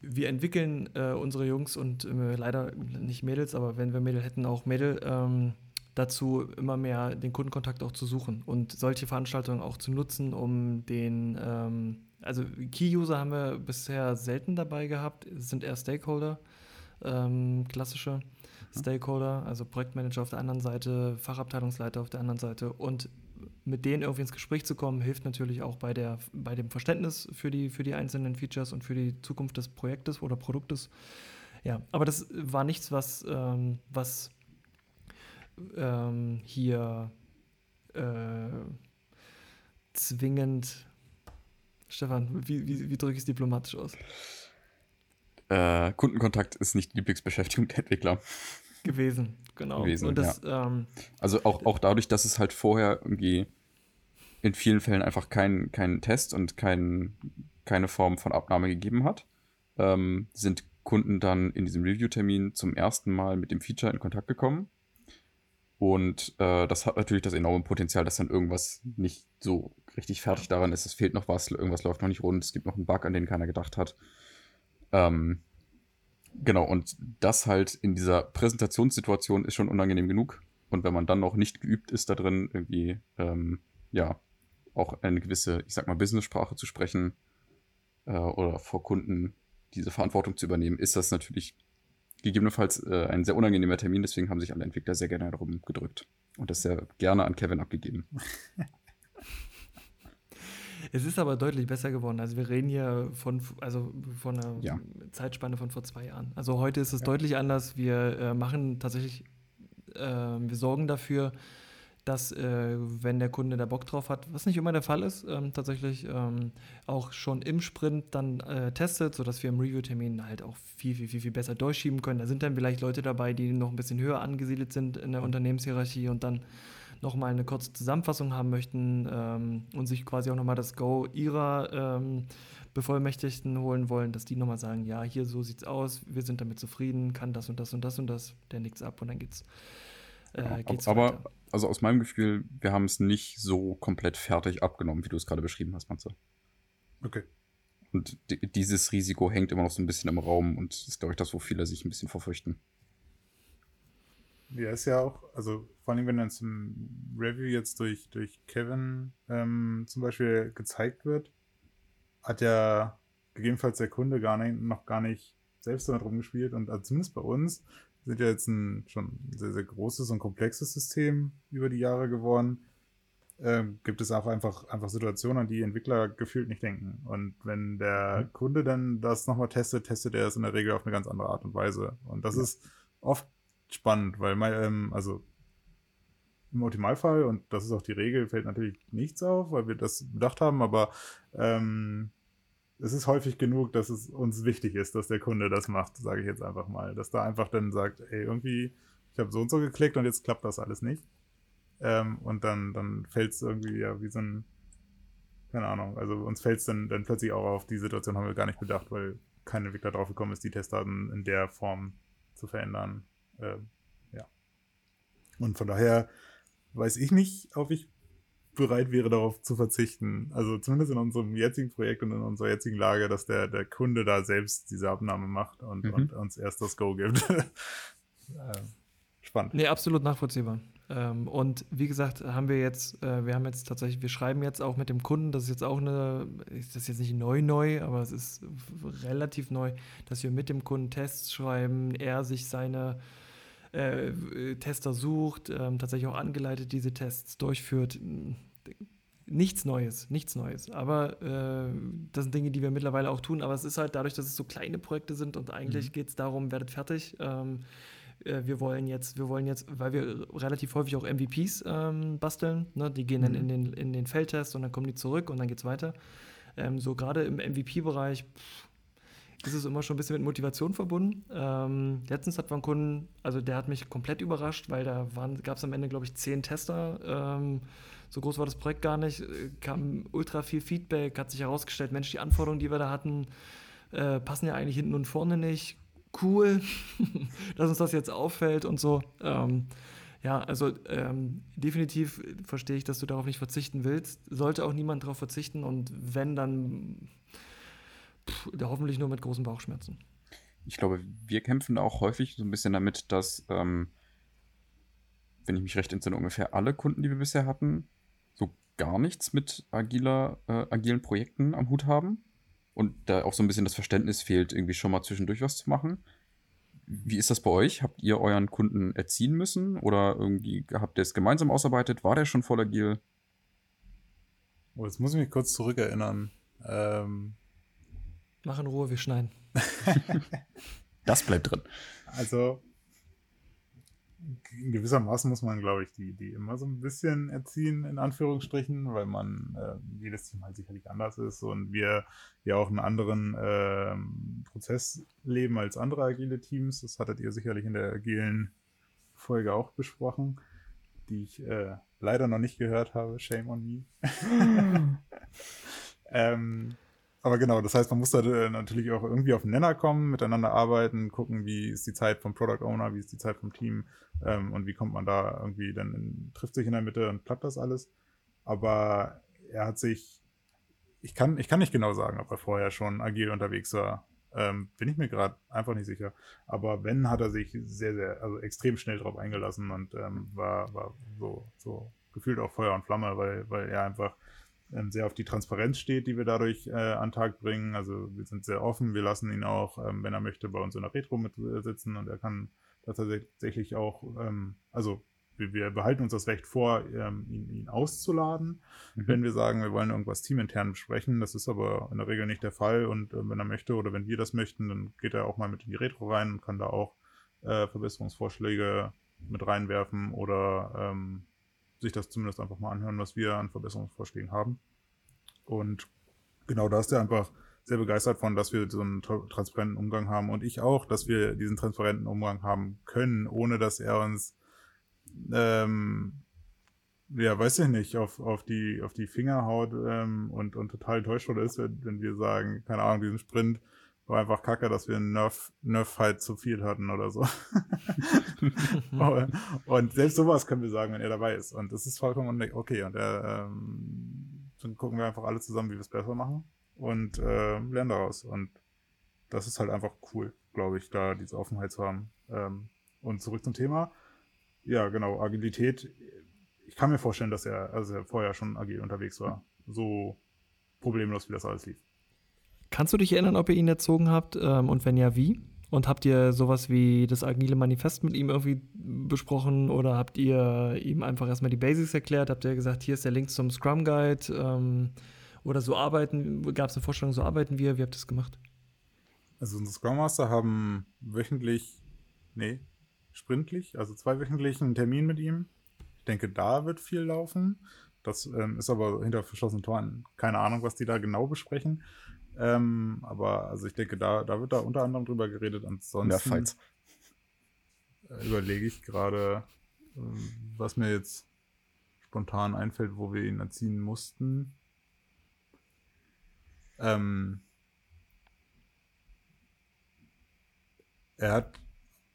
wir entwickeln äh, unsere Jungs und äh, leider nicht Mädels, aber wenn wir Mädel hätten, auch Mädel, ähm, dazu, immer mehr den Kundenkontakt auch zu suchen und solche Veranstaltungen auch zu nutzen, um den, ähm, also Key-User haben wir bisher selten dabei gehabt, es sind eher Stakeholder, ähm, klassische Stakeholder, also Projektmanager auf der anderen Seite, Fachabteilungsleiter auf der anderen Seite und mit denen irgendwie ins Gespräch zu kommen, hilft natürlich auch bei, der, bei dem Verständnis für die, für die einzelnen Features und für die Zukunft des Projektes oder Produktes. Ja, aber das war nichts, was, ähm, was ähm, hier äh, zwingend. Stefan, wie, wie, wie drücke ich es diplomatisch aus? Äh, Kundenkontakt ist nicht die Lieblingsbeschäftigung der Entwickler. Gewesen, genau. Gewesen, das, ja. ähm, also auch, auch dadurch, dass es halt vorher irgendwie in vielen Fällen einfach keinen kein Test und kein, keine Form von Abnahme gegeben hat, ähm, sind Kunden dann in diesem Review-Termin zum ersten Mal mit dem Feature in Kontakt gekommen und äh, das hat natürlich das enorme Potenzial, dass dann irgendwas nicht so richtig fertig daran ist. Es fehlt noch was, irgendwas läuft noch nicht rund, es gibt noch einen Bug, an den keiner gedacht hat. Ähm, genau, und das halt in dieser Präsentationssituation ist schon unangenehm genug. Und wenn man dann noch nicht geübt ist da drin, irgendwie, ähm, ja, auch eine gewisse, ich sag mal, Business-Sprache zu sprechen äh, oder vor Kunden diese Verantwortung zu übernehmen, ist das natürlich gegebenenfalls äh, ein sehr unangenehmer Termin, deswegen haben sich alle Entwickler sehr gerne darum gedrückt und das sehr gerne an Kevin abgegeben. Es ist aber deutlich besser geworden. Also wir reden hier von, also von einer Ja. Zeitspanne von vor zwei Jahren. Also heute ist es deutlich anders. Wir äh, machen tatsächlich, äh, wir sorgen dafür, dass äh, wenn der Kunde da Bock drauf hat, was nicht immer der Fall ist, ähm, tatsächlich ähm, auch schon im Sprint dann äh, testet, sodass wir im Review-Termin halt auch viel, viel, viel, viel besser durchschieben können. Da sind dann vielleicht Leute dabei, die noch ein bisschen höher angesiedelt sind in der Unternehmenshierarchie und dann nochmal eine kurze Zusammenfassung haben möchten ähm, und sich quasi auch nochmal das Go ihrer ähm, Bevollmächtigten holen wollen, dass die nochmal sagen, ja, hier so sieht's aus, wir sind damit zufrieden, kann das und das und das und das, der nickt's ab und dann geht's, äh, geht's aber, weiter. also aus meinem Gefühl, wir haben es nicht so komplett fertig abgenommen, wie du es gerade beschrieben hast, Matze. Okay. Und di- dieses Risiko hängt immer noch so ein bisschen im Raum und ist, glaube ich, das, wo viele sich ein bisschen verfürchten. Ja, ist ja auch, also vor allem, wenn dann zum Review jetzt durch, durch Kevin ähm, zum Beispiel gezeigt wird, hat ja gegebenenfalls der Kunde gar nicht, noch gar nicht selbst damit rumgespielt und also zumindest bei uns sind ja jetzt ein schon sehr, sehr großes und komplexes System über die Jahre geworden. Ähm, gibt es auch einfach, einfach Situationen, an die Entwickler gefühlt nicht denken. Und wenn der Kunde dann das nochmal testet, testet er es in der Regel auf eine ganz andere Art und Weise. Und das ist oft spannend, weil mein, ähm, also im Optimalfall, und das ist auch die Regel, fällt natürlich nichts auf, weil wir das bedacht haben, aber ähm, es ist häufig genug, dass es uns wichtig ist, dass der Kunde das macht, sage ich jetzt einfach mal. Dass da einfach dann sagt, ey, irgendwie, ich habe so und so geklickt und jetzt klappt das alles nicht. Ähm, und dann, dann fällt es irgendwie ja wie so ein, keine Ahnung, also uns fällt es dann, dann plötzlich auch auf, die Situation haben wir gar nicht bedacht, weil kein Entwickler drauf gekommen ist, die Testdaten in der Form zu verändern. Ähm, ja. Und von daher weiß ich nicht, ob ich bereit wäre, darauf zu verzichten. Also zumindest in unserem jetzigen Projekt und in unserer jetzigen Lage, dass der, der Kunde da selbst diese Abnahme macht und, Mhm. und uns erst das Go gibt. ähm, spannend. Nee, absolut nachvollziehbar. Ähm, und wie gesagt, haben wir jetzt, äh, wir haben jetzt tatsächlich, wir schreiben jetzt auch mit dem Kunden, das ist jetzt auch eine, ist das jetzt nicht neu neu, aber es ist relativ neu, dass wir mit dem Kunden Tests schreiben, er sich seine äh, Tester sucht, ähm, tatsächlich auch angeleitet diese Tests durchführt. Nichts Neues, nichts Neues. Aber äh, das sind Dinge, die wir mittlerweile auch tun. Aber es ist halt dadurch, dass es so kleine Projekte sind und eigentlich Mhm. geht es darum, werdet fertig. Ähm, äh, wir wollen jetzt, wir wollen jetzt, weil wir relativ häufig auch MVPs ähm, basteln, ne? die gehen dann Mhm. in den, in den Feldtest und dann kommen die zurück und dann geht's weiter. Ähm, so gerade im MVP-Bereich ist es immer schon ein bisschen mit Motivation verbunden. Ähm, letztens hat man einen Kunden, also der hat mich komplett überrascht, weil da gab es am Ende, glaube ich, zehn Tester. Ähm, so groß war das Projekt gar nicht. Kam ultra viel Feedback, hat sich herausgestellt, Mensch, die Anforderungen, die wir da hatten, äh, passen ja eigentlich hinten und vorne nicht. Cool, dass uns das jetzt auffällt und so. Ähm, ja, also ähm, definitiv verstehe ich, dass du darauf nicht verzichten willst. Sollte auch niemand darauf verzichten und wenn, dann pff, hoffentlich nur mit großen Bauchschmerzen. Ich glaube, wir kämpfen da auch häufig so ein bisschen damit, dass, ähm, wenn ich mich recht entsinne, ungefähr alle Kunden, die wir bisher hatten, so gar nichts mit agiler, äh, agilen Projekten am Hut haben. Und da auch so ein bisschen das Verständnis fehlt, irgendwie schon mal zwischendurch was zu machen. Wie ist das bei euch? Habt ihr euren Kunden erziehen müssen? Oder irgendwie habt ihr es gemeinsam ausarbeitet? War der schon voll agil? Oh, jetzt muss ich mich kurz zurückerinnern. Ähm, Mach in Ruhe, wir schneiden. Das bleibt drin. Also in gewisser Maßen muss man, glaube ich, die, die immer so ein bisschen erziehen, in Anführungsstrichen, weil man äh, jedes Team halt sicherlich anders ist und wir ja auch einen anderen ähm, Prozess leben als andere agile Teams. Das hattet ihr sicherlich in der agilen Folge auch besprochen, die ich äh, leider noch nicht gehört habe. Shame on me. ähm, aber genau, das heißt, man muss da äh, natürlich auch irgendwie auf den Nenner kommen, miteinander arbeiten, gucken, wie ist die Zeit vom Product Owner, wie ist die Zeit vom Team ähm, und wie kommt man da irgendwie dann, in, trifft sich in der Mitte und klappt das alles. Aber er hat sich, ich kann, ich kann nicht genau sagen, ob er vorher schon agil unterwegs war. Ähm, bin ich mir gerade einfach nicht sicher. Aber wenn, hat er sich sehr, sehr, also extrem schnell drauf eingelassen und ähm, war, war so, so gefühlt auch Feuer und Flamme, weil, weil er einfach ähm, sehr auf die Transparenz steht, die wir dadurch äh, an Tag bringen. Also wir sind sehr offen, wir lassen ihn auch, ähm, wenn er möchte, bei uns in der Retro mit sitzen und er kann tatsächlich auch, ähm, also wir, wir, behalten uns das Recht vor, ähm, ihn, ihn, auszuladen, mhm. wenn wir sagen, wir wollen irgendwas teamintern besprechen. Das ist aber in der Regel nicht der Fall. Und äh, wenn er möchte oder wenn wir das möchten, dann geht er auch mal mit in die Retro rein und kann da auch äh, Verbesserungsvorschläge mit reinwerfen oder ähm, sich das zumindest einfach mal anhören, was wir an Verbesserungsvorschlägen haben. Und genau da ist er einfach sehr begeistert von, dass wir so einen transparenten Umgang haben und ich auch, dass wir diesen transparenten Umgang haben können, ohne dass er uns, ähm, ja, weiß ich nicht, auf, auf, die, auf die Finger haut ähm, und, und total enttäuscht ist, wenn, wenn wir sagen, keine Ahnung, diesen Sprint war einfach kacke, dass wir einen Nerf, Nerf halt zu viel hatten oder so. und selbst sowas können wir sagen, wenn er dabei ist. Und das ist vollkommen okay. Und er, ähm, dann gucken wir einfach alle zusammen, wie wir es besser machen und äh, lernen daraus. Und das ist halt einfach cool, glaube ich, da diese Offenheit zu haben. Ähm, und zurück zum Thema. Ja, genau, Agilität. Ich kann mir vorstellen, dass er, also er vorher schon agil unterwegs war. So problemlos, wie das alles lief. Kannst du dich erinnern, ob ihr ihn erzogen habt ähm, und wenn ja, wie? Und habt ihr sowas wie das agile Manifest mit ihm irgendwie besprochen oder habt ihr ihm einfach erstmal die Basics erklärt? Habt ihr gesagt, hier ist der Link zum Scrum Guide? Ähm, oder so arbeiten, gab es eine Vorstellung, so arbeiten wir? Wie habt ihr das gemacht? Also unsere Scrum Master haben wöchentlich, nee, sprintlich, also zweiwöchentlich einen Termin mit ihm. Ich denke, da wird viel laufen. Das ähm, ist aber hinter verschlossenen Toren. Keine Ahnung, was die da genau besprechen. Ähm, aber also ich denke, da, da wird da unter anderem drüber geredet. Ansonsten ja, äh, überlege ich gerade, äh, was mir jetzt spontan einfällt, wo wir ihn erziehen mussten. Ähm, er hat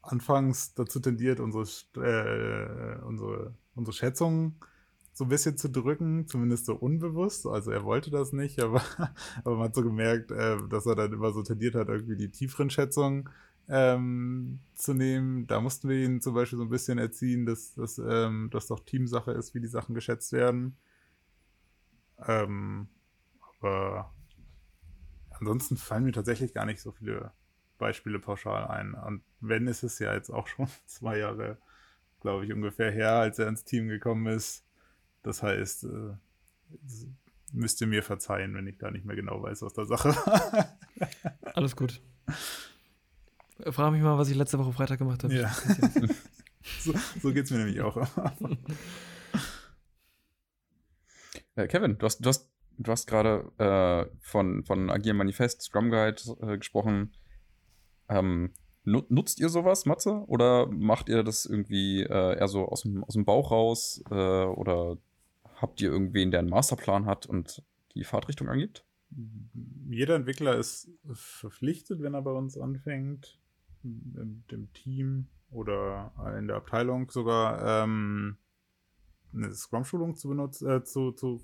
anfangs dazu tendiert, unsere, äh, unsere, unsere Schätzungen so ein bisschen zu drücken, zumindest so unbewusst. Also er wollte das nicht, aber, aber man hat so gemerkt, äh, dass er dann immer so tendiert hat, irgendwie die tieferen Schätzungen ähm, zu nehmen. Da mussten wir ihn zum Beispiel so ein bisschen erziehen, dass, dass ähm, das doch Teamsache ist, wie die Sachen geschätzt werden. Ähm, aber ansonsten fallen mir tatsächlich gar nicht so viele Beispiele pauschal ein. Und wenn, ist es ja jetzt auch schon zwei Jahre, glaube ich, ungefähr her, als er ins Team gekommen ist. Das heißt, äh, müsst ihr mir verzeihen, wenn ich da nicht mehr genau weiß, was der Sache war. Alles gut. Frage mich mal, was ich letzte Woche Freitag gemacht habe. Ja. so, so geht es mir nämlich auch. Äh, Kevin, du hast, du hast, du hast gerade äh, von, von Agile Manifest, Scrum Guide äh, gesprochen. Ähm, nutzt ihr sowas, Matze? Oder macht ihr das irgendwie äh, eher so aus dem, aus dem Bauch raus? Äh, oder Habt ihr irgendwen, der einen Masterplan hat und die Fahrtrichtung angibt? Jeder Entwickler ist verpflichtet, wenn er bei uns anfängt, in dem Team oder in der Abteilung sogar ähm, eine Scrum-Schulung zu benutzen, äh, zu, zu,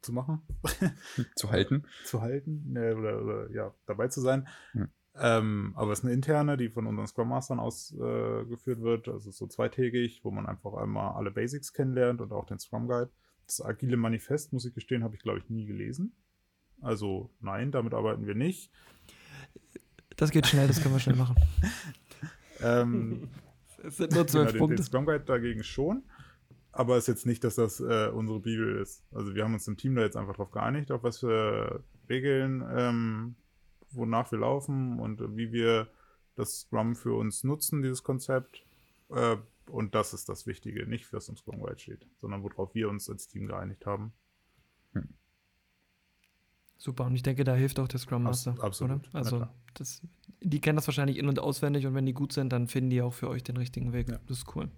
zu machen. zu halten. zu halten, äh, oder, oder, ja, dabei zu sein. Hm. Ähm, aber es ist eine interne, die von unseren Scrum Mastern ausgeführt äh, wird. Also so zweitägig, wo man einfach einmal alle Basics kennenlernt und auch den Scrum Guide. Das agile Manifest, muss ich gestehen, habe ich, glaube ich, nie gelesen. Also nein, damit arbeiten wir nicht. Das geht schnell, das können wir schnell machen. ähm, es sind nur zwölf genau, Punkte. Den, den Scrum Guide dagegen schon. Aber es ist jetzt nicht, dass das äh, unsere Bibel ist. Also wir haben uns im Team da jetzt einfach drauf geeinigt, auf was für Regeln ähm, wonach wir laufen und wie wir das Scrum für uns nutzen, dieses Konzept. Äh, und das ist das Wichtige, nicht was im Scrum Guide steht, sondern worauf wir uns als Team geeinigt haben. Hm. Super, und ich denke, da hilft auch der Scrum Master. Abs absolut. Oder? Also, das, die kennen das wahrscheinlich in- und auswendig und wenn die gut sind, dann finden die auch für euch den richtigen Weg. Ja. Das ist cool.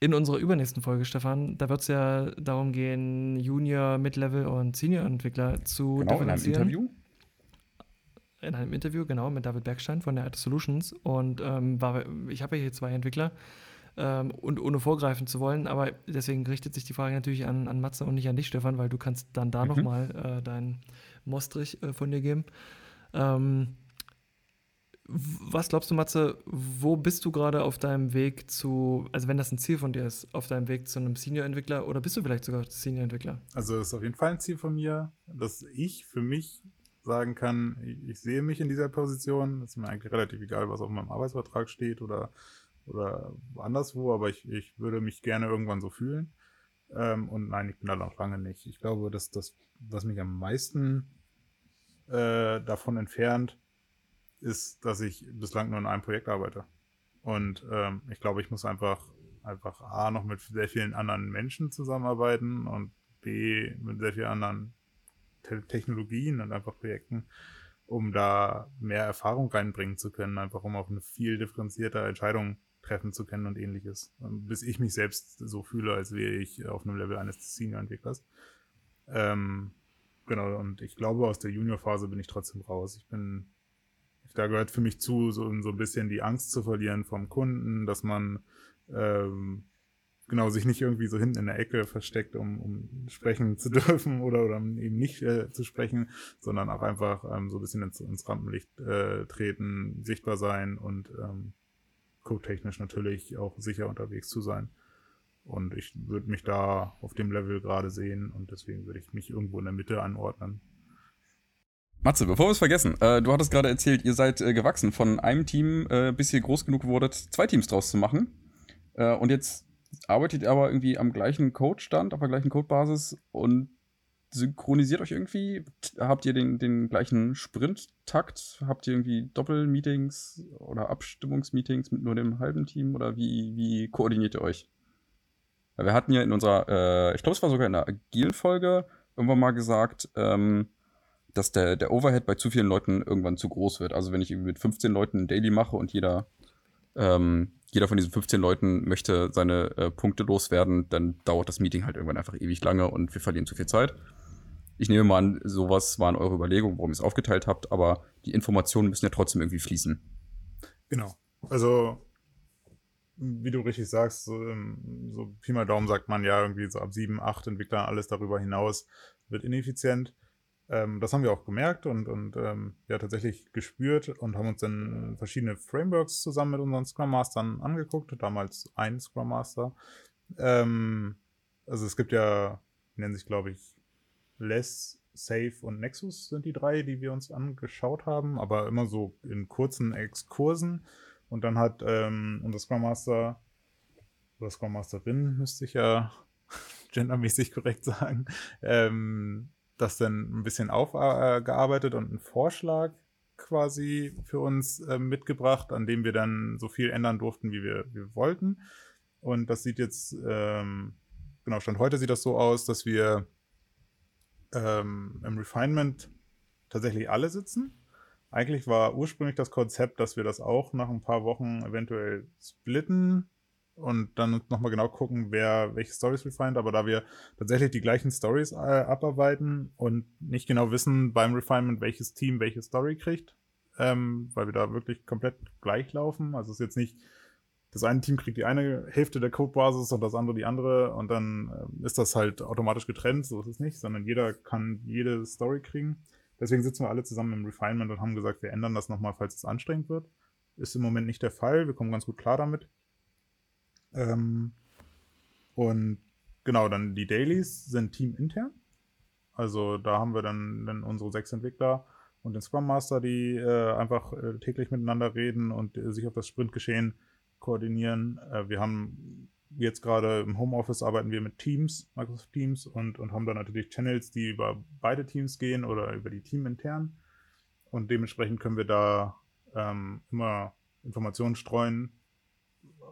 In unserer übernächsten Folge, Stefan, da wird es ja darum gehen, Junior, Mid-Level und Senior-Entwickler zu genau, differenzieren. In einem Interview? In einem Interview, genau, mit David Bergstein von der Art Solutions. Und ähm, war, ich habe ja hier zwei Entwickler. Ähm, und ohne vorgreifen zu wollen, aber deswegen richtet sich die Frage natürlich an, an Matze und nicht an dich, Stefan, weil du kannst dann da mhm. nochmal äh, deinen Mostrich äh, von dir geben. Ähm, was glaubst du, Matze, wo bist du gerade auf deinem Weg zu, also wenn das ein Ziel von dir ist, auf deinem Weg zu einem Senior-Entwickler oder bist du vielleicht sogar Senior-Entwickler? Also das ist auf jeden Fall ein Ziel von mir, dass ich für mich sagen kann, ich, sehe mich in dieser Position. Ist mir eigentlich relativ egal, was auf meinem Arbeitsvertrag steht oder oder anderswo, aber ich, ich würde mich gerne irgendwann so fühlen. Ähm, und nein, ich bin da noch lange nicht. Ich glaube, dass das, was mich am meisten äh, davon entfernt, ist, dass ich bislang nur in einem Projekt arbeite. Und ähm, ich glaube, ich muss einfach, einfach A, noch mit sehr vielen anderen Menschen zusammenarbeiten und B, mit sehr vielen anderen Technologien und einfach Projekten, um da mehr Erfahrung reinbringen zu können, einfach um auch eine viel differenzierte Entscheidung treffen zu können und ähnliches. Bis ich mich selbst so fühle, als wäre ich auf einem Level eines Senior-Entwicklers. Ähm, genau, und ich glaube, aus der Junior-Phase bin ich trotzdem raus. Ich bin, da gehört für mich zu, so, so ein bisschen die Angst zu verlieren vom Kunden, dass man ähm, genau sich nicht irgendwie so hinten in der Ecke versteckt, um, um sprechen zu dürfen oder, oder eben nicht äh, zu sprechen, sondern auch einfach ähm, so ein bisschen ins, ins Rampenlicht äh, treten, sichtbar sein und ähm, codetechnisch natürlich auch sicher unterwegs zu sein. Und ich würde mich da auf dem Level gerade sehen und deswegen würde ich mich irgendwo in der Mitte anordnen. Matze, bevor wir es vergessen, äh, du hattest gerade erzählt, ihr seid äh, gewachsen von einem Team, äh, bis ihr groß genug wurdet, zwei Teams draus zu machen. Äh, und jetzt arbeitet ihr aber irgendwie am gleichen Codestand, auf der gleichen Codebasis und synchronisiert euch irgendwie? Habt ihr den, den gleichen Sprint-Takt? Habt ihr irgendwie Doppelmeetings oder Abstimmungsmeetings mit nur dem halben Team? Oder wie, wie koordiniert ihr euch? Wir hatten ja in unserer, äh, ich glaube, es war sogar in der Agil-Folge irgendwann mal gesagt, ähm, dass der, der Overhead bei zu vielen Leuten irgendwann zu groß wird. Also wenn ich mit 15 Leuten ein Daily mache und jeder ähm, jeder von diesen 15 Leuten möchte seine äh, Punkte loswerden, dann dauert das Meeting halt irgendwann einfach ewig lange und wir verlieren zu viel Zeit. Ich nehme mal an, sowas waren eure Überlegungen, warum ihr es aufgeteilt habt, aber die Informationen müssen ja trotzdem irgendwie fließen. Genau. Also, wie du richtig sagst, so, ähm, so Pi mal Daumen sagt man ja irgendwie so ab sieben, acht Entwicklern alles darüber hinaus wird ineffizient. Ähm, das haben wir auch gemerkt und, und ähm, ja tatsächlich gespürt und haben uns dann verschiedene Frameworks zusammen mit unseren Scrum Mastern angeguckt, damals ein Scrum Master. Ähm, also es gibt ja, nennen sich glaube ich Less, Safe und Nexus sind die drei, die wir uns angeschaut haben, aber immer so in kurzen Exkursen. Und dann hat ähm, unser Scrum Master oder Scrum Masterin, müsste ich ja gendermäßig korrekt sagen, ähm, das dann ein bisschen aufgearbeitet und einen Vorschlag quasi für uns äh, mitgebracht, an dem wir dann so viel ändern durften, wie wir, wir wollten. Und das sieht jetzt, ähm, genau, Stand heute sieht das so aus, dass wir ähm, im Refinement tatsächlich alle sitzen. Eigentlich war ursprünglich das Konzept, dass wir das auch nach ein paar Wochen eventuell splitten und dann nochmal genau gucken, wer welche Stories refined, aber da wir tatsächlich die gleichen Stories äh, abarbeiten und nicht genau wissen beim Refinement, welches Team welche Story kriegt, ähm, weil wir da wirklich komplett gleich laufen. Also es ist jetzt nicht, das eine Team kriegt die eine Hälfte der Codebasis und das andere die andere und dann äh, ist das halt automatisch getrennt, so ist es nicht, sondern jeder kann jede Story kriegen. Deswegen sitzen wir alle zusammen im Refinement und haben gesagt, wir ändern das nochmal, falls es anstrengend wird. Ist im Moment nicht der Fall, wir kommen ganz gut klar damit. Ähm, und genau, dann die Dailies sind teamintern. Also da haben wir dann, dann unsere sechs Entwickler und den Scrum Master, die äh, einfach äh, täglich miteinander reden und äh, sich auf das Sprintgeschehen koordinieren. Äh, wir haben jetzt gerade im Homeoffice arbeiten wir mit Teams, Microsoft Teams und, und haben dann natürlich Channels, die über beide Teams gehen oder über die Team intern. Und dementsprechend können wir da ähm, immer Informationen streuen,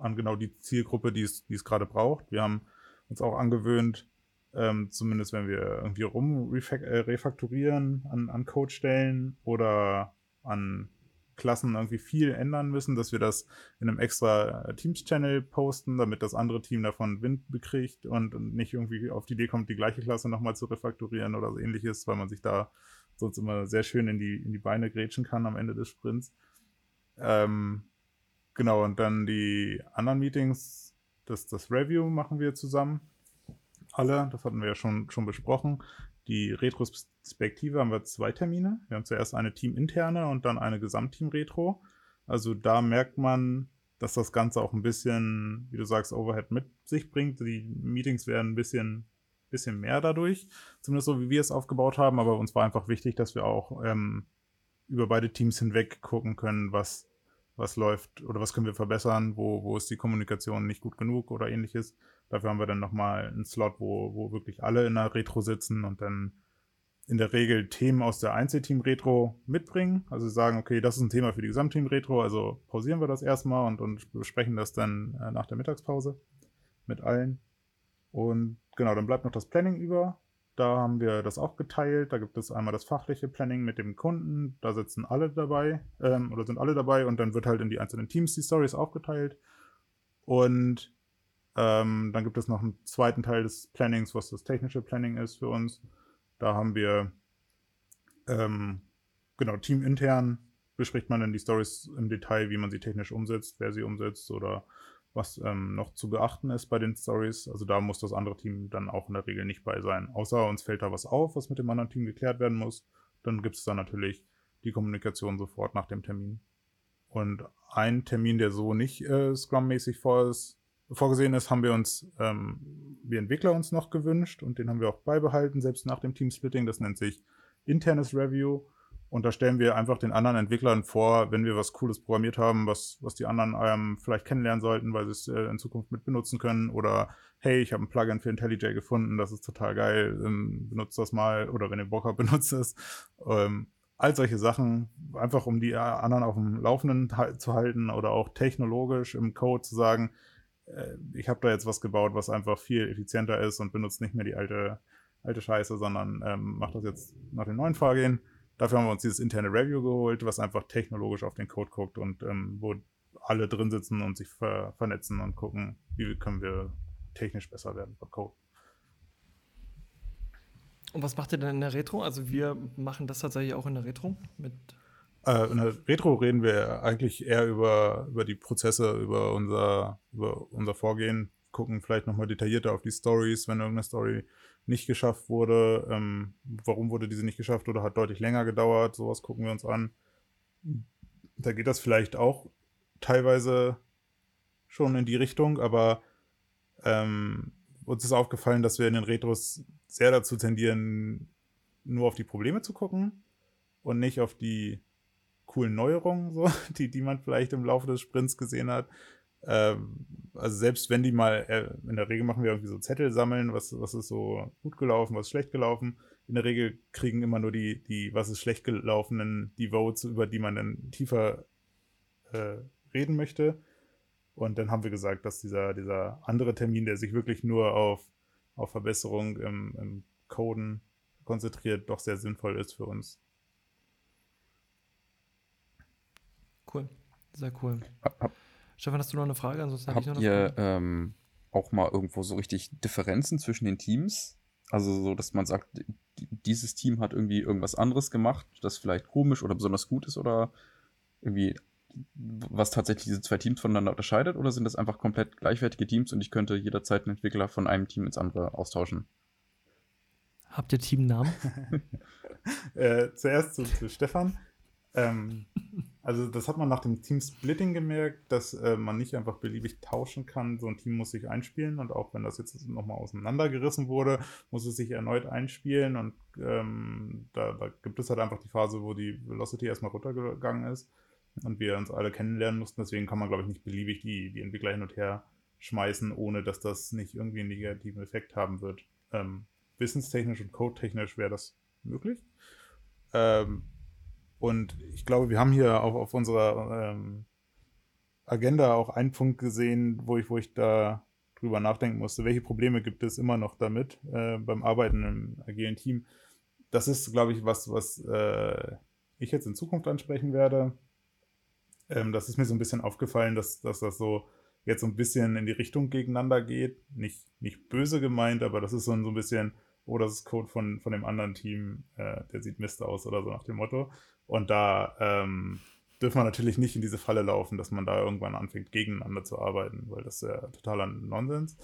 an genau die Zielgruppe, die es, die es gerade braucht. Wir haben uns auch angewöhnt, ähm, zumindest wenn wir irgendwie rum äh, an, an Codestellen oder an Klassen irgendwie viel ändern müssen, dass wir das in einem extra äh, Teams-Channel posten, damit das andere Team davon Wind bekriegt und, und nicht irgendwie auf die Idee kommt, die gleiche Klasse nochmal zu refakturieren oder so ähnliches, weil man sich da sonst immer sehr schön in die, in die Beine grätschen kann am Ende des Sprints. Ähm, Genau, und dann die anderen Meetings, das, das Review machen wir zusammen. Alle, das hatten wir ja schon, schon besprochen. Die Retrospektive haben wir zwei Termine. Wir haben zuerst eine teaminterne und dann eine Gesamtteam-Retro. Also da merkt man, dass das Ganze auch ein bisschen, wie du sagst, Overhead mit sich bringt. Die Meetings werden ein bisschen, bisschen mehr dadurch, zumindest so wie wir es aufgebaut haben. Aber uns war einfach wichtig, dass wir auch ähm, über beide Teams hinweg gucken können, was was läuft oder was können wir verbessern, wo, wo ist die Kommunikation nicht gut genug oder ähnliches. Dafür haben wir dann nochmal einen Slot, wo, wo wirklich alle in der Retro sitzen und dann in der Regel Themen aus der Einzelteam-Retro mitbringen. Also sagen, okay, das ist ein Thema für die Gesamtteam-Retro, also pausieren wir das erstmal und, und besprechen das dann äh, nach der Mittagspause mit allen. Und genau, dann bleibt noch das Planning über. Da haben wir das auch geteilt. Da gibt es einmal das fachliche Planning mit dem Kunden. Da sitzen alle dabei ähm, oder sind alle dabei und dann wird halt in die einzelnen Teams die Stories aufgeteilt. Und ähm, dann gibt es noch einen zweiten Teil des Plannings, was das technische Planning ist für uns. Da haben wir ähm, genau teamintern bespricht man dann die Stories im Detail, wie man sie technisch umsetzt, wer sie umsetzt oder was ähm, noch zu beachten ist bei den Stories. Also da muss das andere Team dann auch in der Regel nicht bei sein. Außer uns fällt da was auf, was mit dem anderen Team geklärt werden muss. Dann gibt es da natürlich die Kommunikation sofort nach dem Termin. Und ein Termin, der so nicht äh, Scrum-mäßig vor vorgesehen ist, haben wir uns, ähm, wir Entwickler uns noch gewünscht und den haben wir auch beibehalten, selbst nach dem Team-Splitting. Das nennt sich internes Review. Und da stellen wir einfach den anderen Entwicklern vor, wenn wir was Cooles programmiert haben, was, was die anderen ähm, vielleicht kennenlernen sollten, weil sie es äh, in Zukunft mit benutzen können. Oder hey, ich habe ein Plugin für IntelliJ gefunden, das ist total geil, ähm, benutzt das mal. Oder wenn ihr Bock habt, benutzt es. Ähm, all solche Sachen, einfach um die anderen auf dem Laufenden zu halten oder auch technologisch im Code zu sagen, äh, ich habe da jetzt was gebaut, was einfach viel effizienter ist und benutzt nicht mehr die alte, alte Scheiße, sondern ähm, macht das jetzt nach den neuen Vorgehen Dafür haben wir uns dieses interne Review geholt, was einfach technologisch auf den Code guckt und ähm, wo alle drin sitzen und sich ver vernetzen und gucken, wie können wir technisch besser werden bei Code. Und was macht ihr denn in der Retro? Also wir machen das tatsächlich auch in der Retro mit. Äh, in der Retro reden wir eigentlich eher über, über die Prozesse, über unser, über unser Vorgehen, gucken vielleicht nochmal detaillierter auf die Stories, wenn irgendeine Story nicht geschafft wurde. Ähm, warum wurde diese nicht geschafft oder hat deutlich länger gedauert? Sowas gucken wir uns an. Da geht das vielleicht auch teilweise schon in die Richtung, aber ähm, uns ist aufgefallen, dass wir in den Retros sehr dazu tendieren, nur auf die Probleme zu gucken und nicht auf die coolen Neuerungen, so, die, die man vielleicht im Laufe des Sprints gesehen hat. Ähm, also selbst wenn die mal, äh, in der Regel machen wir irgendwie so Zettel sammeln, was, was ist so gut gelaufen, was ist schlecht gelaufen. In der Regel kriegen immer nur die, die, was ist schlecht gelaufenen, die Votes, über die man dann tiefer äh, reden möchte. Und dann haben wir gesagt, dass dieser, dieser andere Termin, der sich wirklich nur auf, auf Verbesserung im, im Coden konzentriert, doch sehr sinnvoll ist für uns. Cool, sehr cool. Hab, Stefan, hast du noch eine Frage? Ansonsten Habt ihr ähm, auch mal irgendwo so richtig Differenzen zwischen den Teams? Also so, dass man sagt, dieses Team hat irgendwie irgendwas anderes gemacht, das vielleicht komisch oder besonders gut ist oder irgendwie was tatsächlich diese zwei Teams voneinander unterscheidet oder sind das einfach komplett gleichwertige Teams und ich könnte jederzeit einen Entwickler von einem Team ins andere austauschen? Habt ihr Teamnamen? äh, zuerst zu, zu Stefan. Ähm, also das hat man nach dem Team-Splitting gemerkt, dass äh, man nicht einfach beliebig tauschen kann. So ein Team muss sich einspielen und auch wenn das jetzt nochmal auseinandergerissen wurde, muss es sich erneut einspielen und ähm, da, da, gibt es halt einfach die Phase, wo die Velocity erstmal runtergegangen ist und wir uns alle kennenlernen mussten. Deswegen kann man, glaube ich, nicht beliebig die, die Entwickler hin und her schmeißen, ohne dass das nicht irgendwie einen negativen Effekt haben wird. Ähm, wissenstechnisch und codetechnisch wäre das möglich. Ähm, und ich glaube, wir haben hier auch auf unserer ähm, Agenda auch einen Punkt gesehen, wo ich, wo ich da drüber nachdenken musste, welche Probleme gibt es immer noch damit äh, beim Arbeiten im agilen Team. Das ist, glaube ich, was, was äh, ich jetzt in Zukunft ansprechen werde. Ähm, das ist mir so ein bisschen aufgefallen, dass, dass das so jetzt so ein bisschen in die Richtung gegeneinander geht. Nicht, nicht böse gemeint, aber das ist so ein, so ein bisschen, oh, das ist Code von, von dem anderen Team, äh, der sieht Mist aus oder so nach dem Motto. Und da ähm, dürfen wir natürlich nicht in diese Falle laufen, dass man da irgendwann anfängt, gegeneinander zu arbeiten, weil das ist ja totaler Nonsens.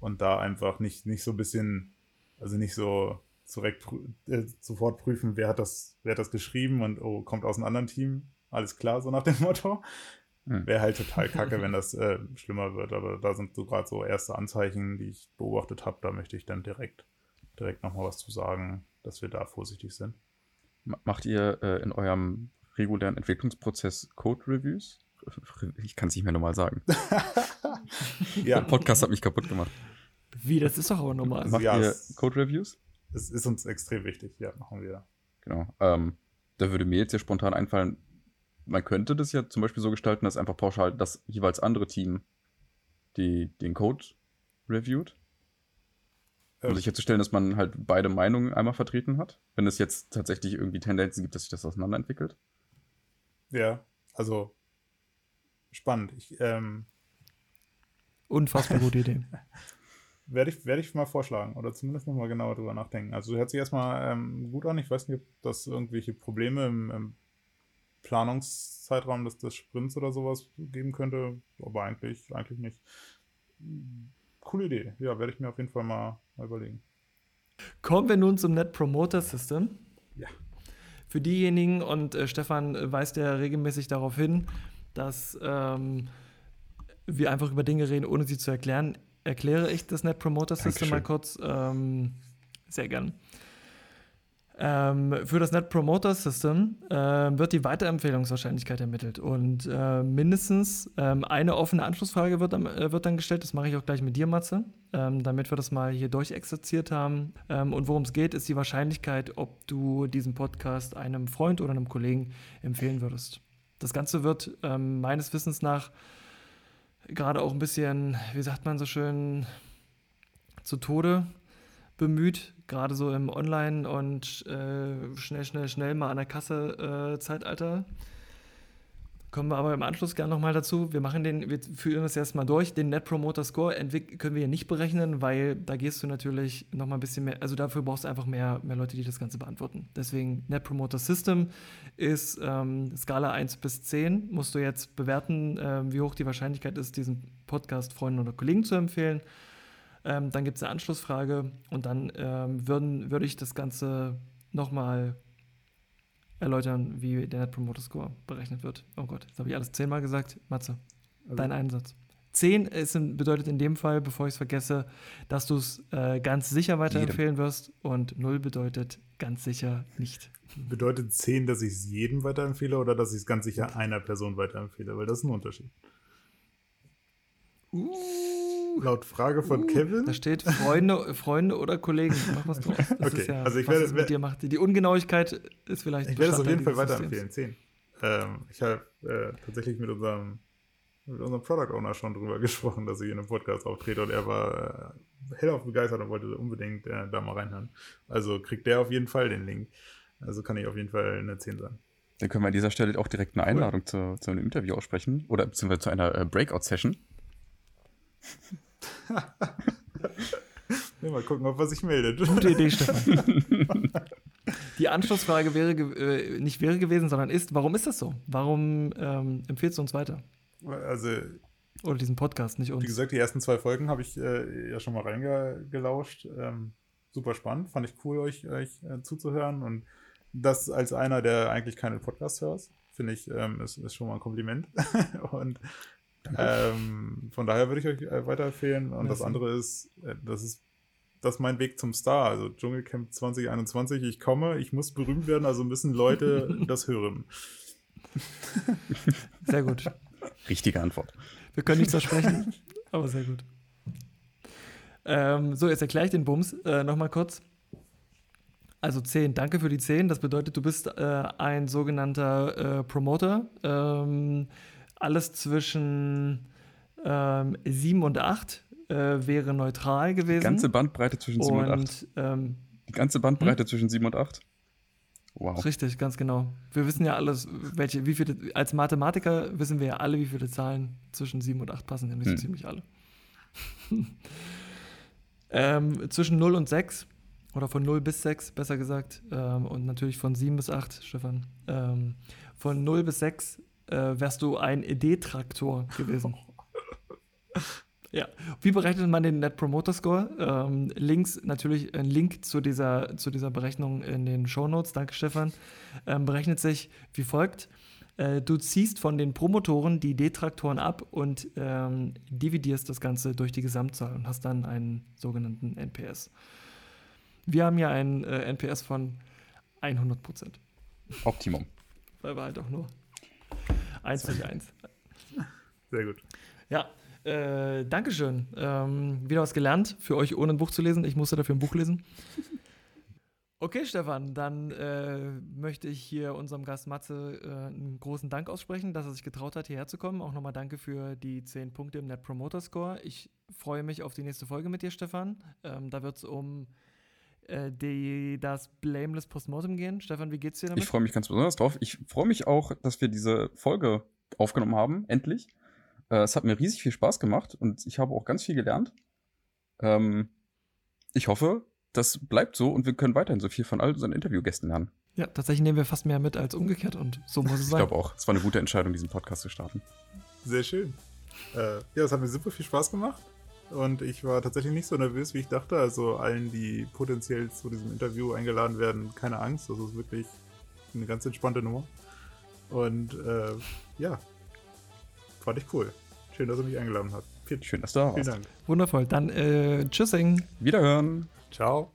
Und da einfach nicht, nicht so ein bisschen, also nicht so direkt äh, sofort prüfen, wer hat das, wer hat das geschrieben und oh, kommt aus einem anderen Team. Alles klar, so nach dem Motto. Hm. Wäre halt total kacke, wenn das äh, schlimmer wird. Aber da sind so gerade so erste Anzeichen, die ich beobachtet habe. Da möchte ich dann direkt, direkt nochmal was zu sagen, dass wir da vorsichtig sind. Macht ihr äh, in eurem regulären Entwicklungsprozess Code-Reviews? Ich kann es nicht mehr normal sagen. Ja, Der Podcast hat mich kaputt gemacht. Wie, das ist doch aber normal. Macht ja, ihr Code-Reviews? es ist uns extrem wichtig. Ja, machen wir. Genau. Ähm, da würde mir jetzt ja spontan einfallen, man könnte das ja zum Beispiel so gestalten, dass einfach pauschal das jeweils andere Team die, den Code reviewt. Um sicherzustellen, dass man halt beide Meinungen einmal vertreten hat. Wenn es jetzt tatsächlich irgendwie Tendenzen gibt, dass sich das auseinanderentwickelt. Ja, also spannend. Ich, ähm, Unfassbar gute Idee. Werde ich, werde ich mal vorschlagen oder zumindest nochmal genauer drüber nachdenken. Also hört sich erstmal ähm, gut an. Ich weiß nicht, ob das irgendwelche Probleme im, im Planungszeitraum des, des Sprints oder sowas geben könnte, aber eigentlich, eigentlich nicht. Coole Idee. Ja, werde ich mir auf jeden Fall mal, mal überlegen. Kommen wir nun zum Net Promoter System. Ja. Für diejenigen, und äh, Stefan weist ja regelmäßig darauf hin, dass ähm, wir einfach über Dinge reden, ohne sie zu erklären, erkläre ich das Net Promoter System Dankeschön. mal kurz. Ähm, sehr gern. Ähm, für das Net Promoter System ähm, wird die Weiterempfehlungswahrscheinlichkeit ermittelt und äh, mindestens ähm, eine offene Anschlussfrage wird, äh, wird dann gestellt. Das mache ich auch gleich mit dir, Matze, ähm, damit wir das mal hier durchexerziert haben. Ähm, und worum es geht, ist die Wahrscheinlichkeit, ob du diesen Podcast einem Freund oder einem Kollegen empfehlen würdest. Das Ganze wird ähm, meines Wissens nach gerade auch ein bisschen, wie sagt man so schön, zu Tode bemüht, gerade so im Online- und äh, schnell, schnell, schnell mal an der Kasse-Zeitalter. Kommen wir aber im Anschluss gerne nochmal dazu. Wir machen den, wir führen das erstmal durch. Den Net Promoter Score können wir hier nicht berechnen, weil da gehst du natürlich nochmal ein bisschen mehr, also dafür brauchst du einfach mehr, mehr Leute, die das Ganze beantworten. Deswegen Net Promoter System ist ähm, Skala 1 bis 10. Musst du jetzt bewerten, ähm, wie hoch die Wahrscheinlichkeit ist, diesen Podcast Freunden oder Kollegen zu empfehlen. Ähm, dann gibt es eine Anschlussfrage und dann ähm, würden, würde ich das Ganze nochmal erläutern, wie der Net Promoter Score berechnet wird. Oh Gott, jetzt habe ich alles zehnmal gesagt. Matze, Also, dein Einsatz. 10 ist bedeutet in dem Fall, bevor ich es vergesse, dass du es äh, ganz sicher weiterempfehlen wirst und 0 bedeutet ganz sicher nicht. Bedeutet 10, dass ich es jedem weiterempfehle oder dass ich es ganz sicher einer Person weiterempfehle? Weil das ist ein Unterschied. Laut Frage von Kevin. Da steht Freunde, Freunde oder Kollegen. Mach was draus. Das Okay, ist ja, also ich was werde- es mit dir macht. Die Ungenauigkeit ist vielleicht. Ich werde es auf jeden Fall weiterempfehlen. 10. Ähm, ich habe äh, tatsächlich mit unserem, mit unserem Product Owner schon drüber gesprochen, dass ich in einem Podcast auftrete und er war äh, hellauf begeistert und wollte unbedingt äh, da mal reinhören. Also kriegt der auf jeden Fall den Link. Also kann ich auf jeden Fall eine 10 sein. Dann können wir an dieser Stelle auch direkt eine Einladung zu, zu einem Interview aussprechen oder beziehungsweise zu einer äh, Breakout-Session. Ja, mal gucken, ob er sich meldet. Gute Idee, Stefan. Die Anschlussfrage wäre äh, nicht wäre gewesen, sondern ist, warum ist das so? Warum ähm, empfiehlst du uns weiter? Also, Oder diesen Podcast, nicht wie uns? gesagt, die ersten zwei Folgen habe ich äh, ja schon mal reingelauscht. Ähm, super spannend. Fand ich cool, euch, euch äh, zuzuhören. Und das als einer, der eigentlich keine Podcasts hört, finde ich, ähm, ist, ist schon mal ein Kompliment. und ähm, von daher würde ich euch äh, weiterempfehlen. Und das andere ist, äh, das ist das ist mein Weg zum Star. Also Dschungelcamp 2021, ich komme, ich muss berühmt werden, also müssen Leute das hören. Sehr gut. Richtige Antwort. Wir können nichts versprechen, aber sehr gut. Ähm, so, jetzt erkläre ich den Bums äh, nochmal kurz. Also 10, danke für die 10. Das bedeutet, du bist äh, ein sogenannter äh, Promoter. Ähm, alles zwischen ähm, 7 und 8 äh, wäre neutral Die gewesen. ganze Bandbreite zwischen 7 und 8. und ähm, Die ganze Bandbreite zwischen 7 und 8. Wow. Richtig, ganz genau. Wir wissen ja alles, welche, wie viele, als Mathematiker wissen wir ja alle, wie viele Zahlen zwischen 7 und 8 passen, nämlich so Hm. ziemlich alle. ähm, zwischen 0 und 6 oder von 0 bis 6, besser gesagt, ähm, und natürlich von 7 bis 8, Stefan. Ähm, von 0 bis 6 äh, wärst du ein D-Traktor gewesen. Ja, wie berechnet man den Net Promoter Score? Ähm, links natürlich ein Link zu dieser, zu dieser Berechnung in den Show Notes. Danke, Stefan. Ähm, berechnet sich wie folgt. Äh, du ziehst von den Promotoren die D-Traktoren ab und ähm, dividierst das Ganze durch die Gesamtzahl und hast dann einen sogenannten NPS. Wir haben ja einen äh, NPS von 100 Prozent, Optimum. weil wir halt auch nur 1 durch 1. Sehr gut. Ja, äh, Dankeschön. Ähm, wieder was gelernt, für euch ohne ein Buch zu lesen. Ich musste dafür ein Buch lesen. Okay, Stefan, dann äh, möchte ich hier unserem Gast Matze äh, einen großen Dank aussprechen, dass er sich getraut hat, hierher zu kommen. Auch nochmal danke für die 10 Punkte im Net Promoter Score. Ich freue mich auf die nächste Folge mit dir, Stefan. Ähm, da wird es um die, das Blameless Postmortem gehen. Stefan, wie geht's dir damit? Ich freue mich ganz besonders drauf. Ich freue mich auch, dass wir diese Folge aufgenommen haben, endlich. Äh, es hat mir riesig viel Spaß gemacht und ich habe auch ganz viel gelernt. Ähm, ich hoffe, das bleibt so und wir können weiterhin so viel von all unseren Interviewgästen lernen. Ja, tatsächlich nehmen wir fast mehr mit als umgekehrt und so muss es Ich sein. glaube auch. Es war eine gute Entscheidung, diesen Podcast zu starten. Sehr schön. Äh, ja, es hat mir super viel Spaß gemacht. Und ich war tatsächlich nicht so nervös, wie ich dachte. Also allen, die potenziell zu diesem Interview eingeladen werden, keine Angst. Das ist wirklich eine ganz entspannte Nummer. Und äh, ja, fand ich cool. Schön, dass er mich eingeladen hat. Vielen, Schön, dass du da vielen warst. Dank. Wundervoll. Dann äh, tschüssing. Wiederhören. Ciao.